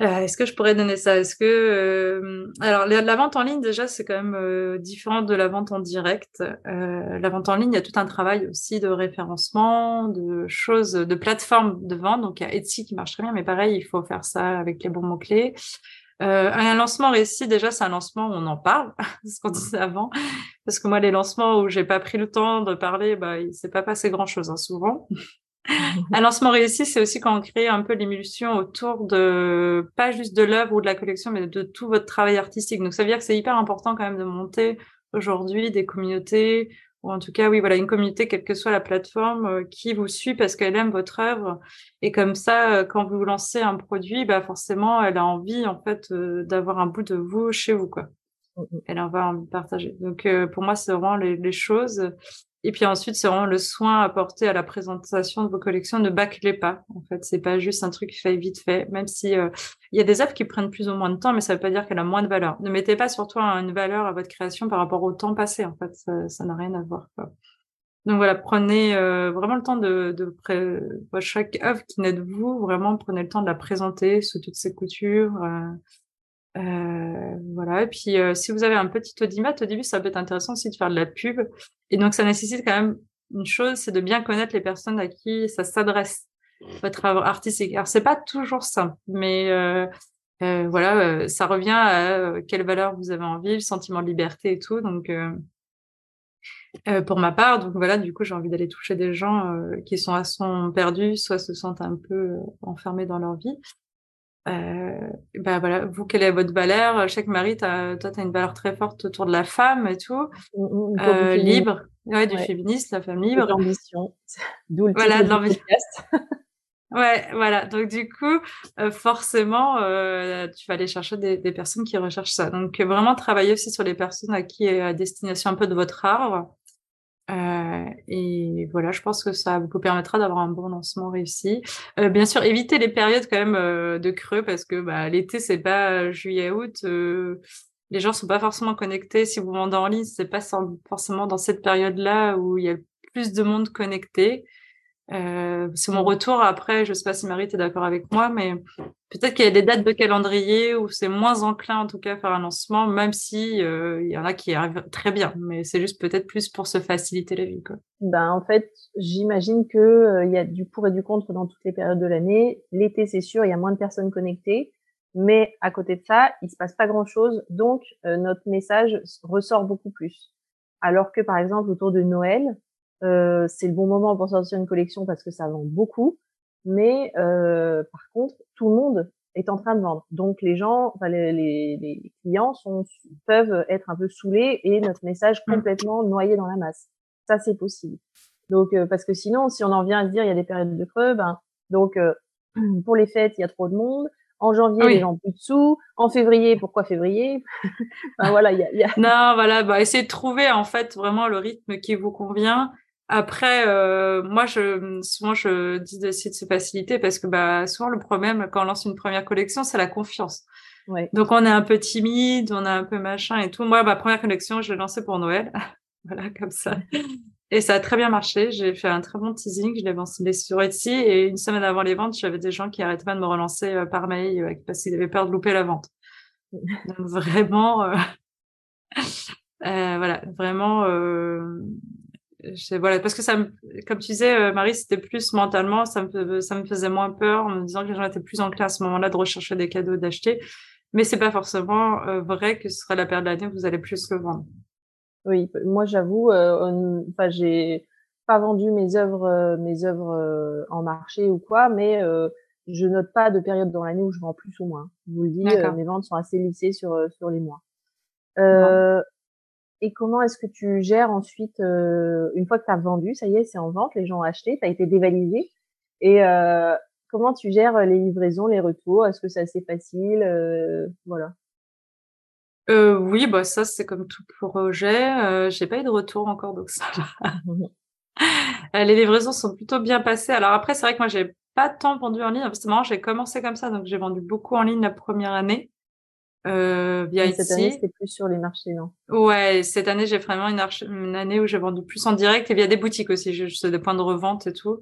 Euh, Est-ce que je pourrais donner ça? Est-ce que euh, alors la, vente en ligne déjà c'est quand même euh, différent de la vente en direct. la vente en ligne, il y a tout un travail aussi de référencement, de choses, de plateformes de vente. Donc il y a Etsy qui marche très bien, mais pareil, il faut faire ça avec les bons mots clés. Euh, un lancement réussi, déjà, c'est un lancement où on en parle, (laughs) ce qu'on disait avant. Parce que moi, les lancements où j'ai pas pris le temps de parler, bah, il s'est pas passé grand chose, hein, souvent. (laughs) un lancement réussi, c'est aussi quand on crée un peu l'émulsion autour de, pas juste de l'œuvre ou de la collection, mais de tout votre travail artistique. Donc, ça veut dire que c'est hyper important quand même de monter aujourd'hui des communautés ou en tout cas, oui, voilà, une communauté, quelle que soit la plateforme, euh, qui vous suit parce qu'elle aime votre œuvre. Et comme ça, euh, quand vous lancez un produit, bah forcément, elle a envie en fait euh, d'avoir un bout de vous chez vous, quoi. Mmh, mmh. Elle a envie de partager. Donc, pour moi, c'est vraiment les, choses. Et puis ensuite, c'est vraiment le soin apporté à la présentation de vos collections. Ne bâclez pas. En fait, c'est pas juste un truc fait vite fait. Même si euh, il y a des œuvres qui prennent plus ou moins de temps, mais ça veut pas dire qu'elle a moins de valeur. Ne mettez pas surtout une valeur à votre création par rapport au temps passé. En fait, ça n'a rien à voir. Donc voilà, prenez euh, vraiment le temps de, de chaque œuvre qui naît de vous. Vraiment, prenez le temps de la présenter sous toutes ses coutures. Euh, voilà. Et puis, euh, si vous avez un petit audimat, au début, ça peut être intéressant aussi de faire de la pub. Et donc, ça nécessite quand même une chose, c'est de bien connaître les personnes à qui ça s'adresse, votre œuvre artistique. Alors, c'est pas toujours simple, mais euh voilà, ça revient à quelle valeur vous avez envie, le sentiment de liberté et tout. Donc, pour ma part, donc voilà, du coup, j'ai envie d'aller toucher des gens qui sont à son perdus, soit se sentent un peu enfermés dans leur vie. Euh, bah voilà, vous, quelle est votre valeur? Je sais que Marie, toi, tu as une valeur très forte autour de la femme et tout, euh, libre, ouais, du féministe, la femme libre. L'ambition, (laughs) d'où le voilà, de l'ambition. (laughs) ouais, voilà. Donc du coup, euh, forcément, euh, tu vas aller chercher des, des, personnes qui recherchent ça. Donc vraiment travailler aussi sur les personnes à qui est à destination un peu de votre arbre. Euh, et voilà, je pense que ça vous permettra d'avoir un bon lancement réussi. Euh, bien sûr, évitez les périodes quand même euh, de creux parce que bah, l'été c'est pas juillet-août. les gens sont pas forcément connectés. Si vous vendez en ligne, c'est pas forcément dans cette période-là où il y a plus de monde connecté. Euh, c'est mon retour. Après, je sais pas si Marie, est d'accord avec moi, mais peut-être qu'il y a des dates de calendrier où c'est moins enclin, en tout cas, à faire un lancement, même si euh, il y en a qui arrivent très bien. Mais c'est juste peut-être plus pour se faciliter la vie, quoi. Ben, en fait, j'imagine que euh, y a du pour et du contre dans toutes les périodes de l'année. L'été, c'est sûr, il y a moins de personnes connectées. Mais à côté de ça, il se passe pas grand chose. Donc, notre message ressort beaucoup plus. Alors que, par exemple, autour de Noël, euh, c'est le bon moment pour sortir une collection parce que ça vend beaucoup. Mais euh, par contre, tout le monde est en train de vendre. Donc les gens, enfin, les, les, les, clients sont, peuvent être un peu saoulés et notre message mmh. complètement noyé dans la masse. Ça, c'est possible. Donc euh, parce que sinon, si on en vient à se dire il y a des périodes de creux, ben donc euh, (clears throat) pour les fêtes il y a trop de monde. En janvier, les gens plus de sous. En février, pourquoi février? (laughs) Ben, Voilà, il y a, y a... Non, voilà, bah, essayez de trouver en fait vraiment le rythme qui vous convient après, euh, moi, je, souvent, je dis d'essayer de se faciliter parce que bah, souvent, le problème quand on lance une première collection, c'est la confiance. Ouais. Donc, on est un peu timide, on a un peu machin et tout. Moi, ma première collection, je l'ai lancée pour Noël. (laughs) voilà, comme ça. Et ça a très bien marché. J'ai fait un très bon teasing. Je l'ai lancé sur Etsy et une semaine avant les ventes, j'avais des gens qui arrêtaient pas de me relancer euh, par mail euh, parce qu'ils avaient peur de louper la vente. (laughs) Donc, vraiment, euh... (laughs) Euh, voilà, vraiment, euh, voilà, parce que ça me, comme tu disais, euh, Marie, c'était plus mentalement, ça me, ça me faisait moins peur en me disant que les gens étaient plus enclins à ce moment-là de rechercher des cadeaux, d'acheter. Mais c'est pas forcément euh, vrai que ce sera la période de l'année où vous allez plus le vendre. Oui, moi j'avoue, euh, enfin j'ai pas vendu mes œuvres, mes œuvres en marché ou quoi, mais je note pas de période dans l'année où je vends plus ou moins. Je vous le dis, mes ventes sont assez lissées sur sur les mois. Euh, et comment est-ce que tu gères ensuite, euh, une fois que tu as vendu, ça y est, c'est en vente, les gens ont acheté, tu as été dévalisé. Et euh, comment tu gères les livraisons, les retours? Est-ce que c'est assez facile euh, Voilà. Oui, bah ça c'est comme tout projet. J'ai pas eu de retour encore, donc ça. (laughs) les livraisons sont plutôt bien passées. Alors après, c'est vrai que moi j'ai pas tant vendu en ligne. C'est marrant, j'ai commencé comme ça, donc j'ai vendu beaucoup en ligne la première année. Euh, via cette année, c'était plus sur les marchés, non? Ouais, cette année, j'ai vraiment une, une, année où j'ai vendu plus en direct et via des boutiques aussi, juste des points de revente et tout.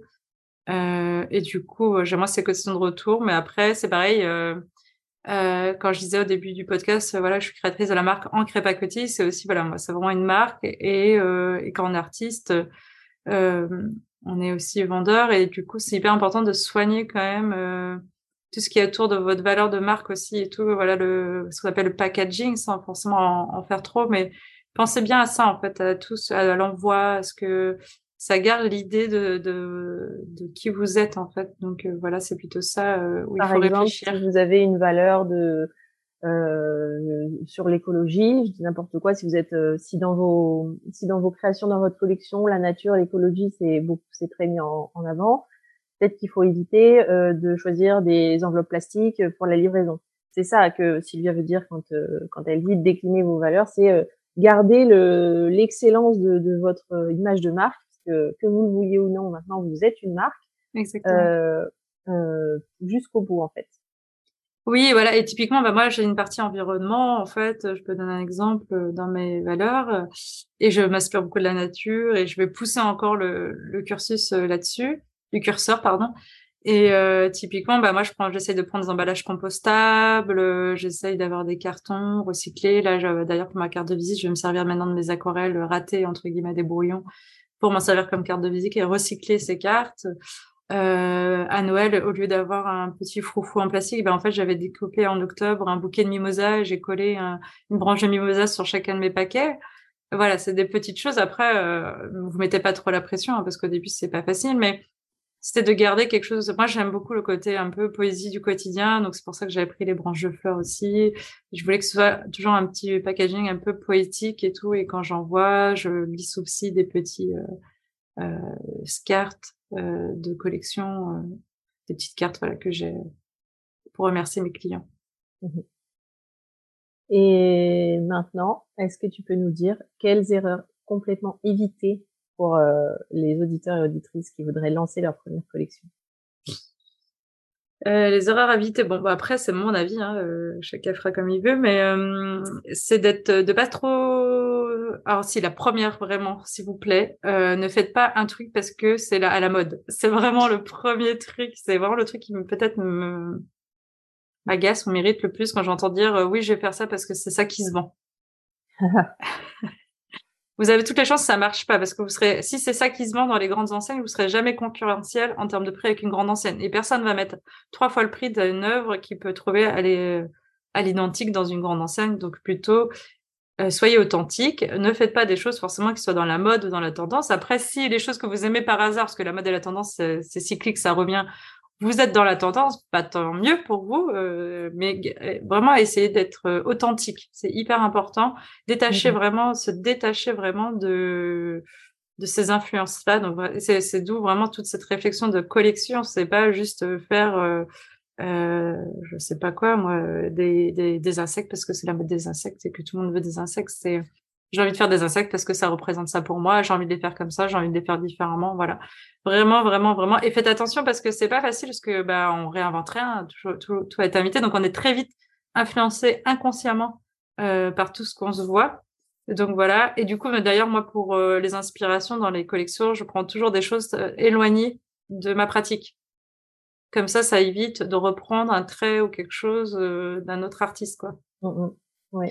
Euh, et du coup, j'ai moi ces questions de retour, mais après, c'est pareil. Euh, euh, quand je disais au début du podcast, euh, voilà, je suis créatrice de la marque Ancré Pacotis. C'est aussi, voilà, moi, c'est vraiment une marque. Et, euh, et quand on est artiste, euh, on est aussi vendeur. Et du coup, c'est hyper important de soigner quand même euh, tout ce qui est autour de votre valeur de marque aussi et tout. Voilà, le, ce qu'on appelle le packaging, sans forcément en, en, faire trop, mais pensez bien à ça, en fait, à tout, à l'envoi, à ce que ça garde l'idée de, de, de, qui vous êtes en fait. Donc euh, voilà, c'est plutôt ça euh, où Par il faut exemple, réfléchir. Si vous avez une valeur de euh, sur l'écologie, je dis n'importe quoi. Si vous êtes, euh, si dans vos, si dans vos créations, dans votre collection, la nature, l'écologie, c'est beaucoup, c'est très mis en, en avant. Peut-être qu'il faut éviter euh, de choisir des enveloppes plastiques pour la livraison. C'est ça que Sylvia veut dire quand quand elle dit décliner vos valeurs, c'est garder le l'excellence de, de votre image de marque que, que vous le vouliez ou non, maintenant vous êtes une marque. Euh, euh, jusqu'au bout en fait. Oui, voilà. Et typiquement, bah, moi, j'ai une partie environnement. En fait, je peux donner un exemple dans mes valeurs. Et je m'inspire beaucoup de la nature et je vais pousser encore le, le cursus euh, là-dessus, du curseur, pardon. Et euh, typiquement, bah, moi, je prends, j'essaye de prendre des emballages compostables. Euh, j'essaye d'avoir des cartons recyclés. Là, d'ailleurs, pour ma carte de visite, je vais me servir maintenant de mes aquarelles ratées, entre guillemets, des brouillons pour m'en servir comme carte de visite et recycler ces cartes. Euh, à Noël, au lieu d'avoir un petit froufrou en plastique, ben en fait j'avais découpé en octobre un bouquet de mimosa, j'ai collé une branche de mimosa sur chacun de mes paquets. Voilà, c'est des petites choses. Après, euh, vous mettez pas trop la pression hein, parce qu'au début c'est pas facile, mais c'était de garder quelque chose. Moi, j'aime beaucoup le côté un peu poésie du quotidien, donc c'est pour ça que j'avais pris les branches de fleurs aussi. Je voulais que ce soit toujours un petit packaging un peu poétique et tout. Et quand j'en vois, je glisse aussi des petits euh, euh, cartes euh, de collection, euh, des petites cartes voilà que j'ai pour remercier mes clients. Mmh et maintenant, est-ce que tu peux nous dire quelles erreurs complètement éviter pour euh, les auditeurs et auditrices qui voudraient lancer leur première collection euh, les erreurs à éviter, bon, bah après c'est mon avis, hein, euh, chacun fera comme il veut, mais euh, c'est d'être, de pas trop. Alors si la première vraiment, s'il vous plaît, ne faites pas un truc parce que c'est à la mode. (laughs) C'est vraiment le premier truc, c'est vraiment le truc qui peut-être me m'agace ou mérite le plus quand j'entends dire oui je vais faire ça parce que c'est ça qui se vend. (laughs) vous avez toutes les chances que ça marche pas parce que vous serez, si c'est ça qui se vend dans les grandes enseignes, vous serez jamais concurrentiel en termes de prix avec une grande enseigne et personne va mettre trois fois le prix d'une œuvre qui peut trouver à l'identique dans une grande enseigne. Donc plutôt, euh, soyez authentique, ne faites pas des choses forcément qui soient dans la mode ou dans la tendance. Après, si les choses que vous aimez par hasard, parce que la mode et la tendance, c'est cyclique, ça revient, vous êtes dans la tendance, pas tant mieux pour vous, euh, mais euh, vraiment essayez d'être euh, authentique. C'est hyper important. Détacher mmh vraiment, se détacher vraiment de de ces influences-là. Donc c'est, c'est d'où vraiment toute cette réflexion de collection. C'est pas juste faire, euh, euh, je sais pas quoi, moi, des, des, des insectes parce que c'est la mode des insectes et que tout le monde veut des insectes. C'est j'ai envie de faire des insectes parce que ça représente ça pour moi. J'ai envie de les faire comme ça. J'ai envie de les faire différemment. Voilà. Vraiment, vraiment, vraiment. Et faites attention parce que c'est pas facile parce que, bah, on réinvente rien. Tout, tout, tout est invité. Donc, on est très vite influencé inconsciemment, euh, par tout ce qu'on se voit. donc, voilà. Et du coup, d'ailleurs, moi, pour euh, les inspirations dans les collections, je prends toujours des choses euh, éloignées de ma pratique. Comme ça, ça évite de reprendre un trait ou quelque chose d'un autre artiste, quoi. Mmh, mmh.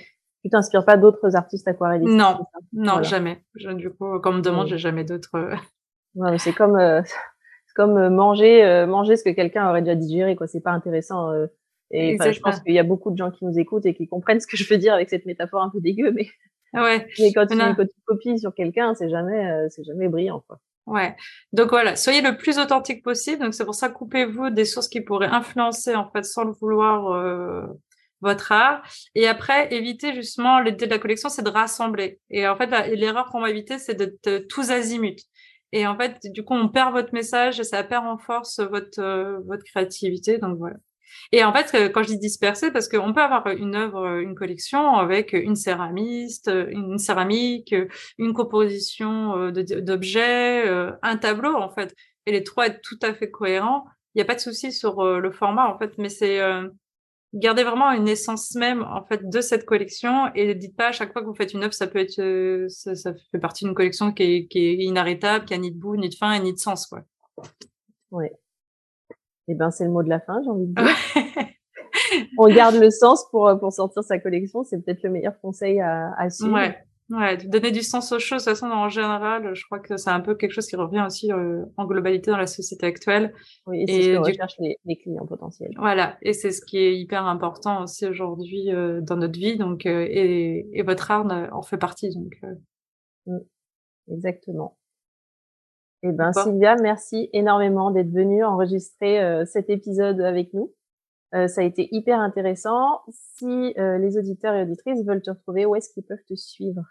Tu t'inspires pas d'autres artistes aquarellistes Non, non, voilà. jamais. Je, du coup, quand on me demande, j'ai jamais d'autres. Euh, ouais, c'est comme, euh, (laughs) comme euh, manger, euh, manger ce que quelqu'un aurait déjà digéré, quoi. C'est pas intéressant. Euh, et je pense qu'il y a beaucoup de gens qui nous écoutent et qui comprennent ce que je veux dire avec cette métaphore un peu dégueu, mais. Ouais. (laughs) mais quand, tu, quand tu copies sur quelqu'un, c'est jamais, c'est jamais brillant, quoi. Ouais. Donc voilà, soyez le plus authentique possible. Donc c'est pour ça coupez-vous des sources qui pourraient influencer en fait sans le vouloir votre art. Et après, éviter justement, l'idée de la collection, c'est de rassembler. Et en fait, l'erreur qu'on va éviter, c'est de, tous azimuts. Et en fait, du coup, on perd votre message et ça perd en force votre, euh, votre créativité. Donc voilà. Et en fait, euh, quand je dis disperser, parce qu'on peut avoir une œuvre, une collection avec une céramiste, une céramique, une composition euh, d'objets, un tableau, en fait. Et les trois être tout à fait cohérents il n'y a pas de souci sur le format en fait, mais c'est garder vraiment une essence même en fait de cette collection et ne dites pas à chaque fois que vous faites une œuvre, ça peut être, ça, fait partie d'une collection qui est, qui est, inarrêtable, qui a ni de bout, ni de fin et ni de sens quoi. Ouais. Et eh ben c'est le mot de la fin, j'ai envie de dire. On garde le sens pour pour sortir sa collection, c'est peut-être le meilleur conseil à, à suivre. Ouais. Ouais, donner du sens aux choses. De toute façon, en général, je crois que c'est un peu quelque chose qui revient aussi euh, en globalité dans la société actuelle. Oui, et c'est ce que recherchent les, les, clients potentiels. Voilà, et c'est ce qui est hyper important aussi aujourd'hui euh, dans notre vie. Donc, euh, et, et, votre art en fait partie. Donc, mmh. exactement. Eh ben, Sylvia, merci énormément d'être venue enregistrer cet épisode avec nous. ça a été hyper intéressant. Si les auditeurs et auditrices veulent te retrouver, où est-ce qu'ils peuvent te suivre?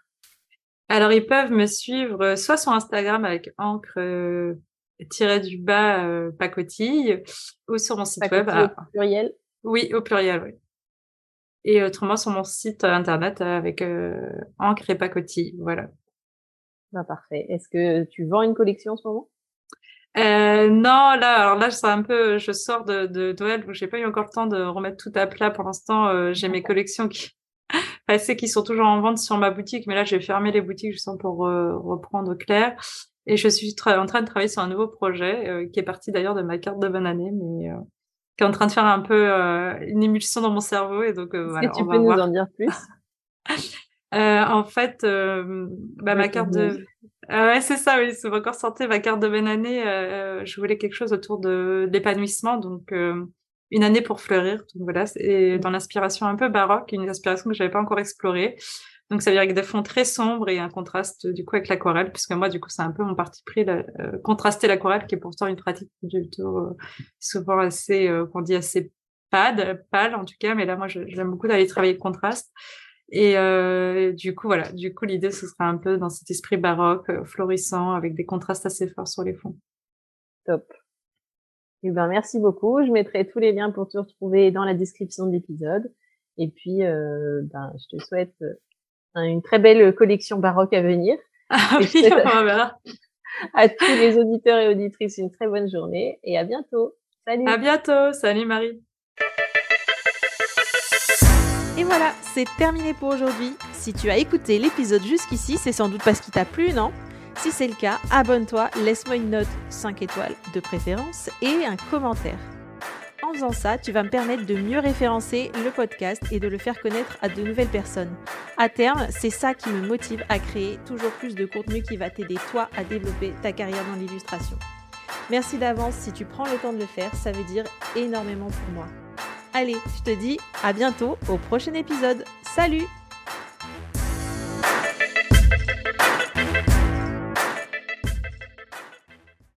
Alors, ils peuvent me suivre euh, soit sur Instagram avec encre euh, tiré du bas euh, pacotille ou sur mon site web. Au pluriel Oui, au pluriel, oui. Et autrement sur mon site internet avec encre et pacotille. Voilà. Bah, parfait. Est-ce que tu vends une collection en ce moment? Euh, non, là, alors là, c'est un peu, je sors de, de Noël, donc j'ai pas eu encore le temps de remettre tout à plat. Pour l'instant, j'ai mes collections qui, c'est qui sont toujours en vente sur ma boutique, mais là, j'ai fermé les boutiques justement pour euh, reprendre clair. Et je suis en train de travailler sur un nouveau projet euh, qui est parti d'ailleurs de ma carte de bonne année, mais euh, qui est en train de faire un peu une émulsion dans mon cerveau. Et donc, Est-ce que tu peux nous en dire plus? (laughs) En fait, bah, ma carte de... Ah ouais, c'est ça, oui, c'est encore sorti ma carte de bonne année. je voulais quelque chose autour de l'épanouissement, donc une année pour fleurir. Donc voilà, c'est dans l'inspiration un peu baroque, une inspiration que j'avais pas encore explorée. Donc ça veut dire avec des fonds très sombres et un contraste du coup avec l'aquarelle, puisque moi du coup c'est un peu mon parti pris, euh, contraster l'aquarelle qui est pourtant une pratique plutôt euh, souvent assez, euh, qu'on dit assez pâle, pâle en tout cas, mais là moi j'aime beaucoup d'aller travailler le contraste. Et euh, du coup voilà, du coup l'idée ce sera un peu dans cet esprit baroque, florissant, avec des contrastes assez forts sur les fonds. Top. Eh ben, merci beaucoup. Je mettrai tous les liens pour te retrouver dans la description de l'épisode. Et puis, euh, ben, je te souhaite euh, une très belle collection baroque à venir. (laughs) Ah oui, verra. (laughs) À tous les auditeurs et auditrices, une très bonne journée et à bientôt. Salut. À bientôt. Salut Marie. Et voilà, c'est terminé pour aujourd'hui. Si tu as écouté l'épisode jusqu'ici, c'est sans doute parce qu'il t'a plu, non? Si c'est le cas, abonne-toi, laisse-moi une note 5 étoiles de préférence et un commentaire. En faisant ça, tu vas me permettre de mieux référencer le podcast et de le faire connaître à de nouvelles personnes. À terme, c'est ça qui me motive à créer toujours plus de contenu qui va t'aider toi à développer ta carrière dans l'illustration. Merci d'avance si tu prends le temps de le faire, ça veut dire énormément pour moi. Allez, je te dis à bientôt au prochain épisode. Salut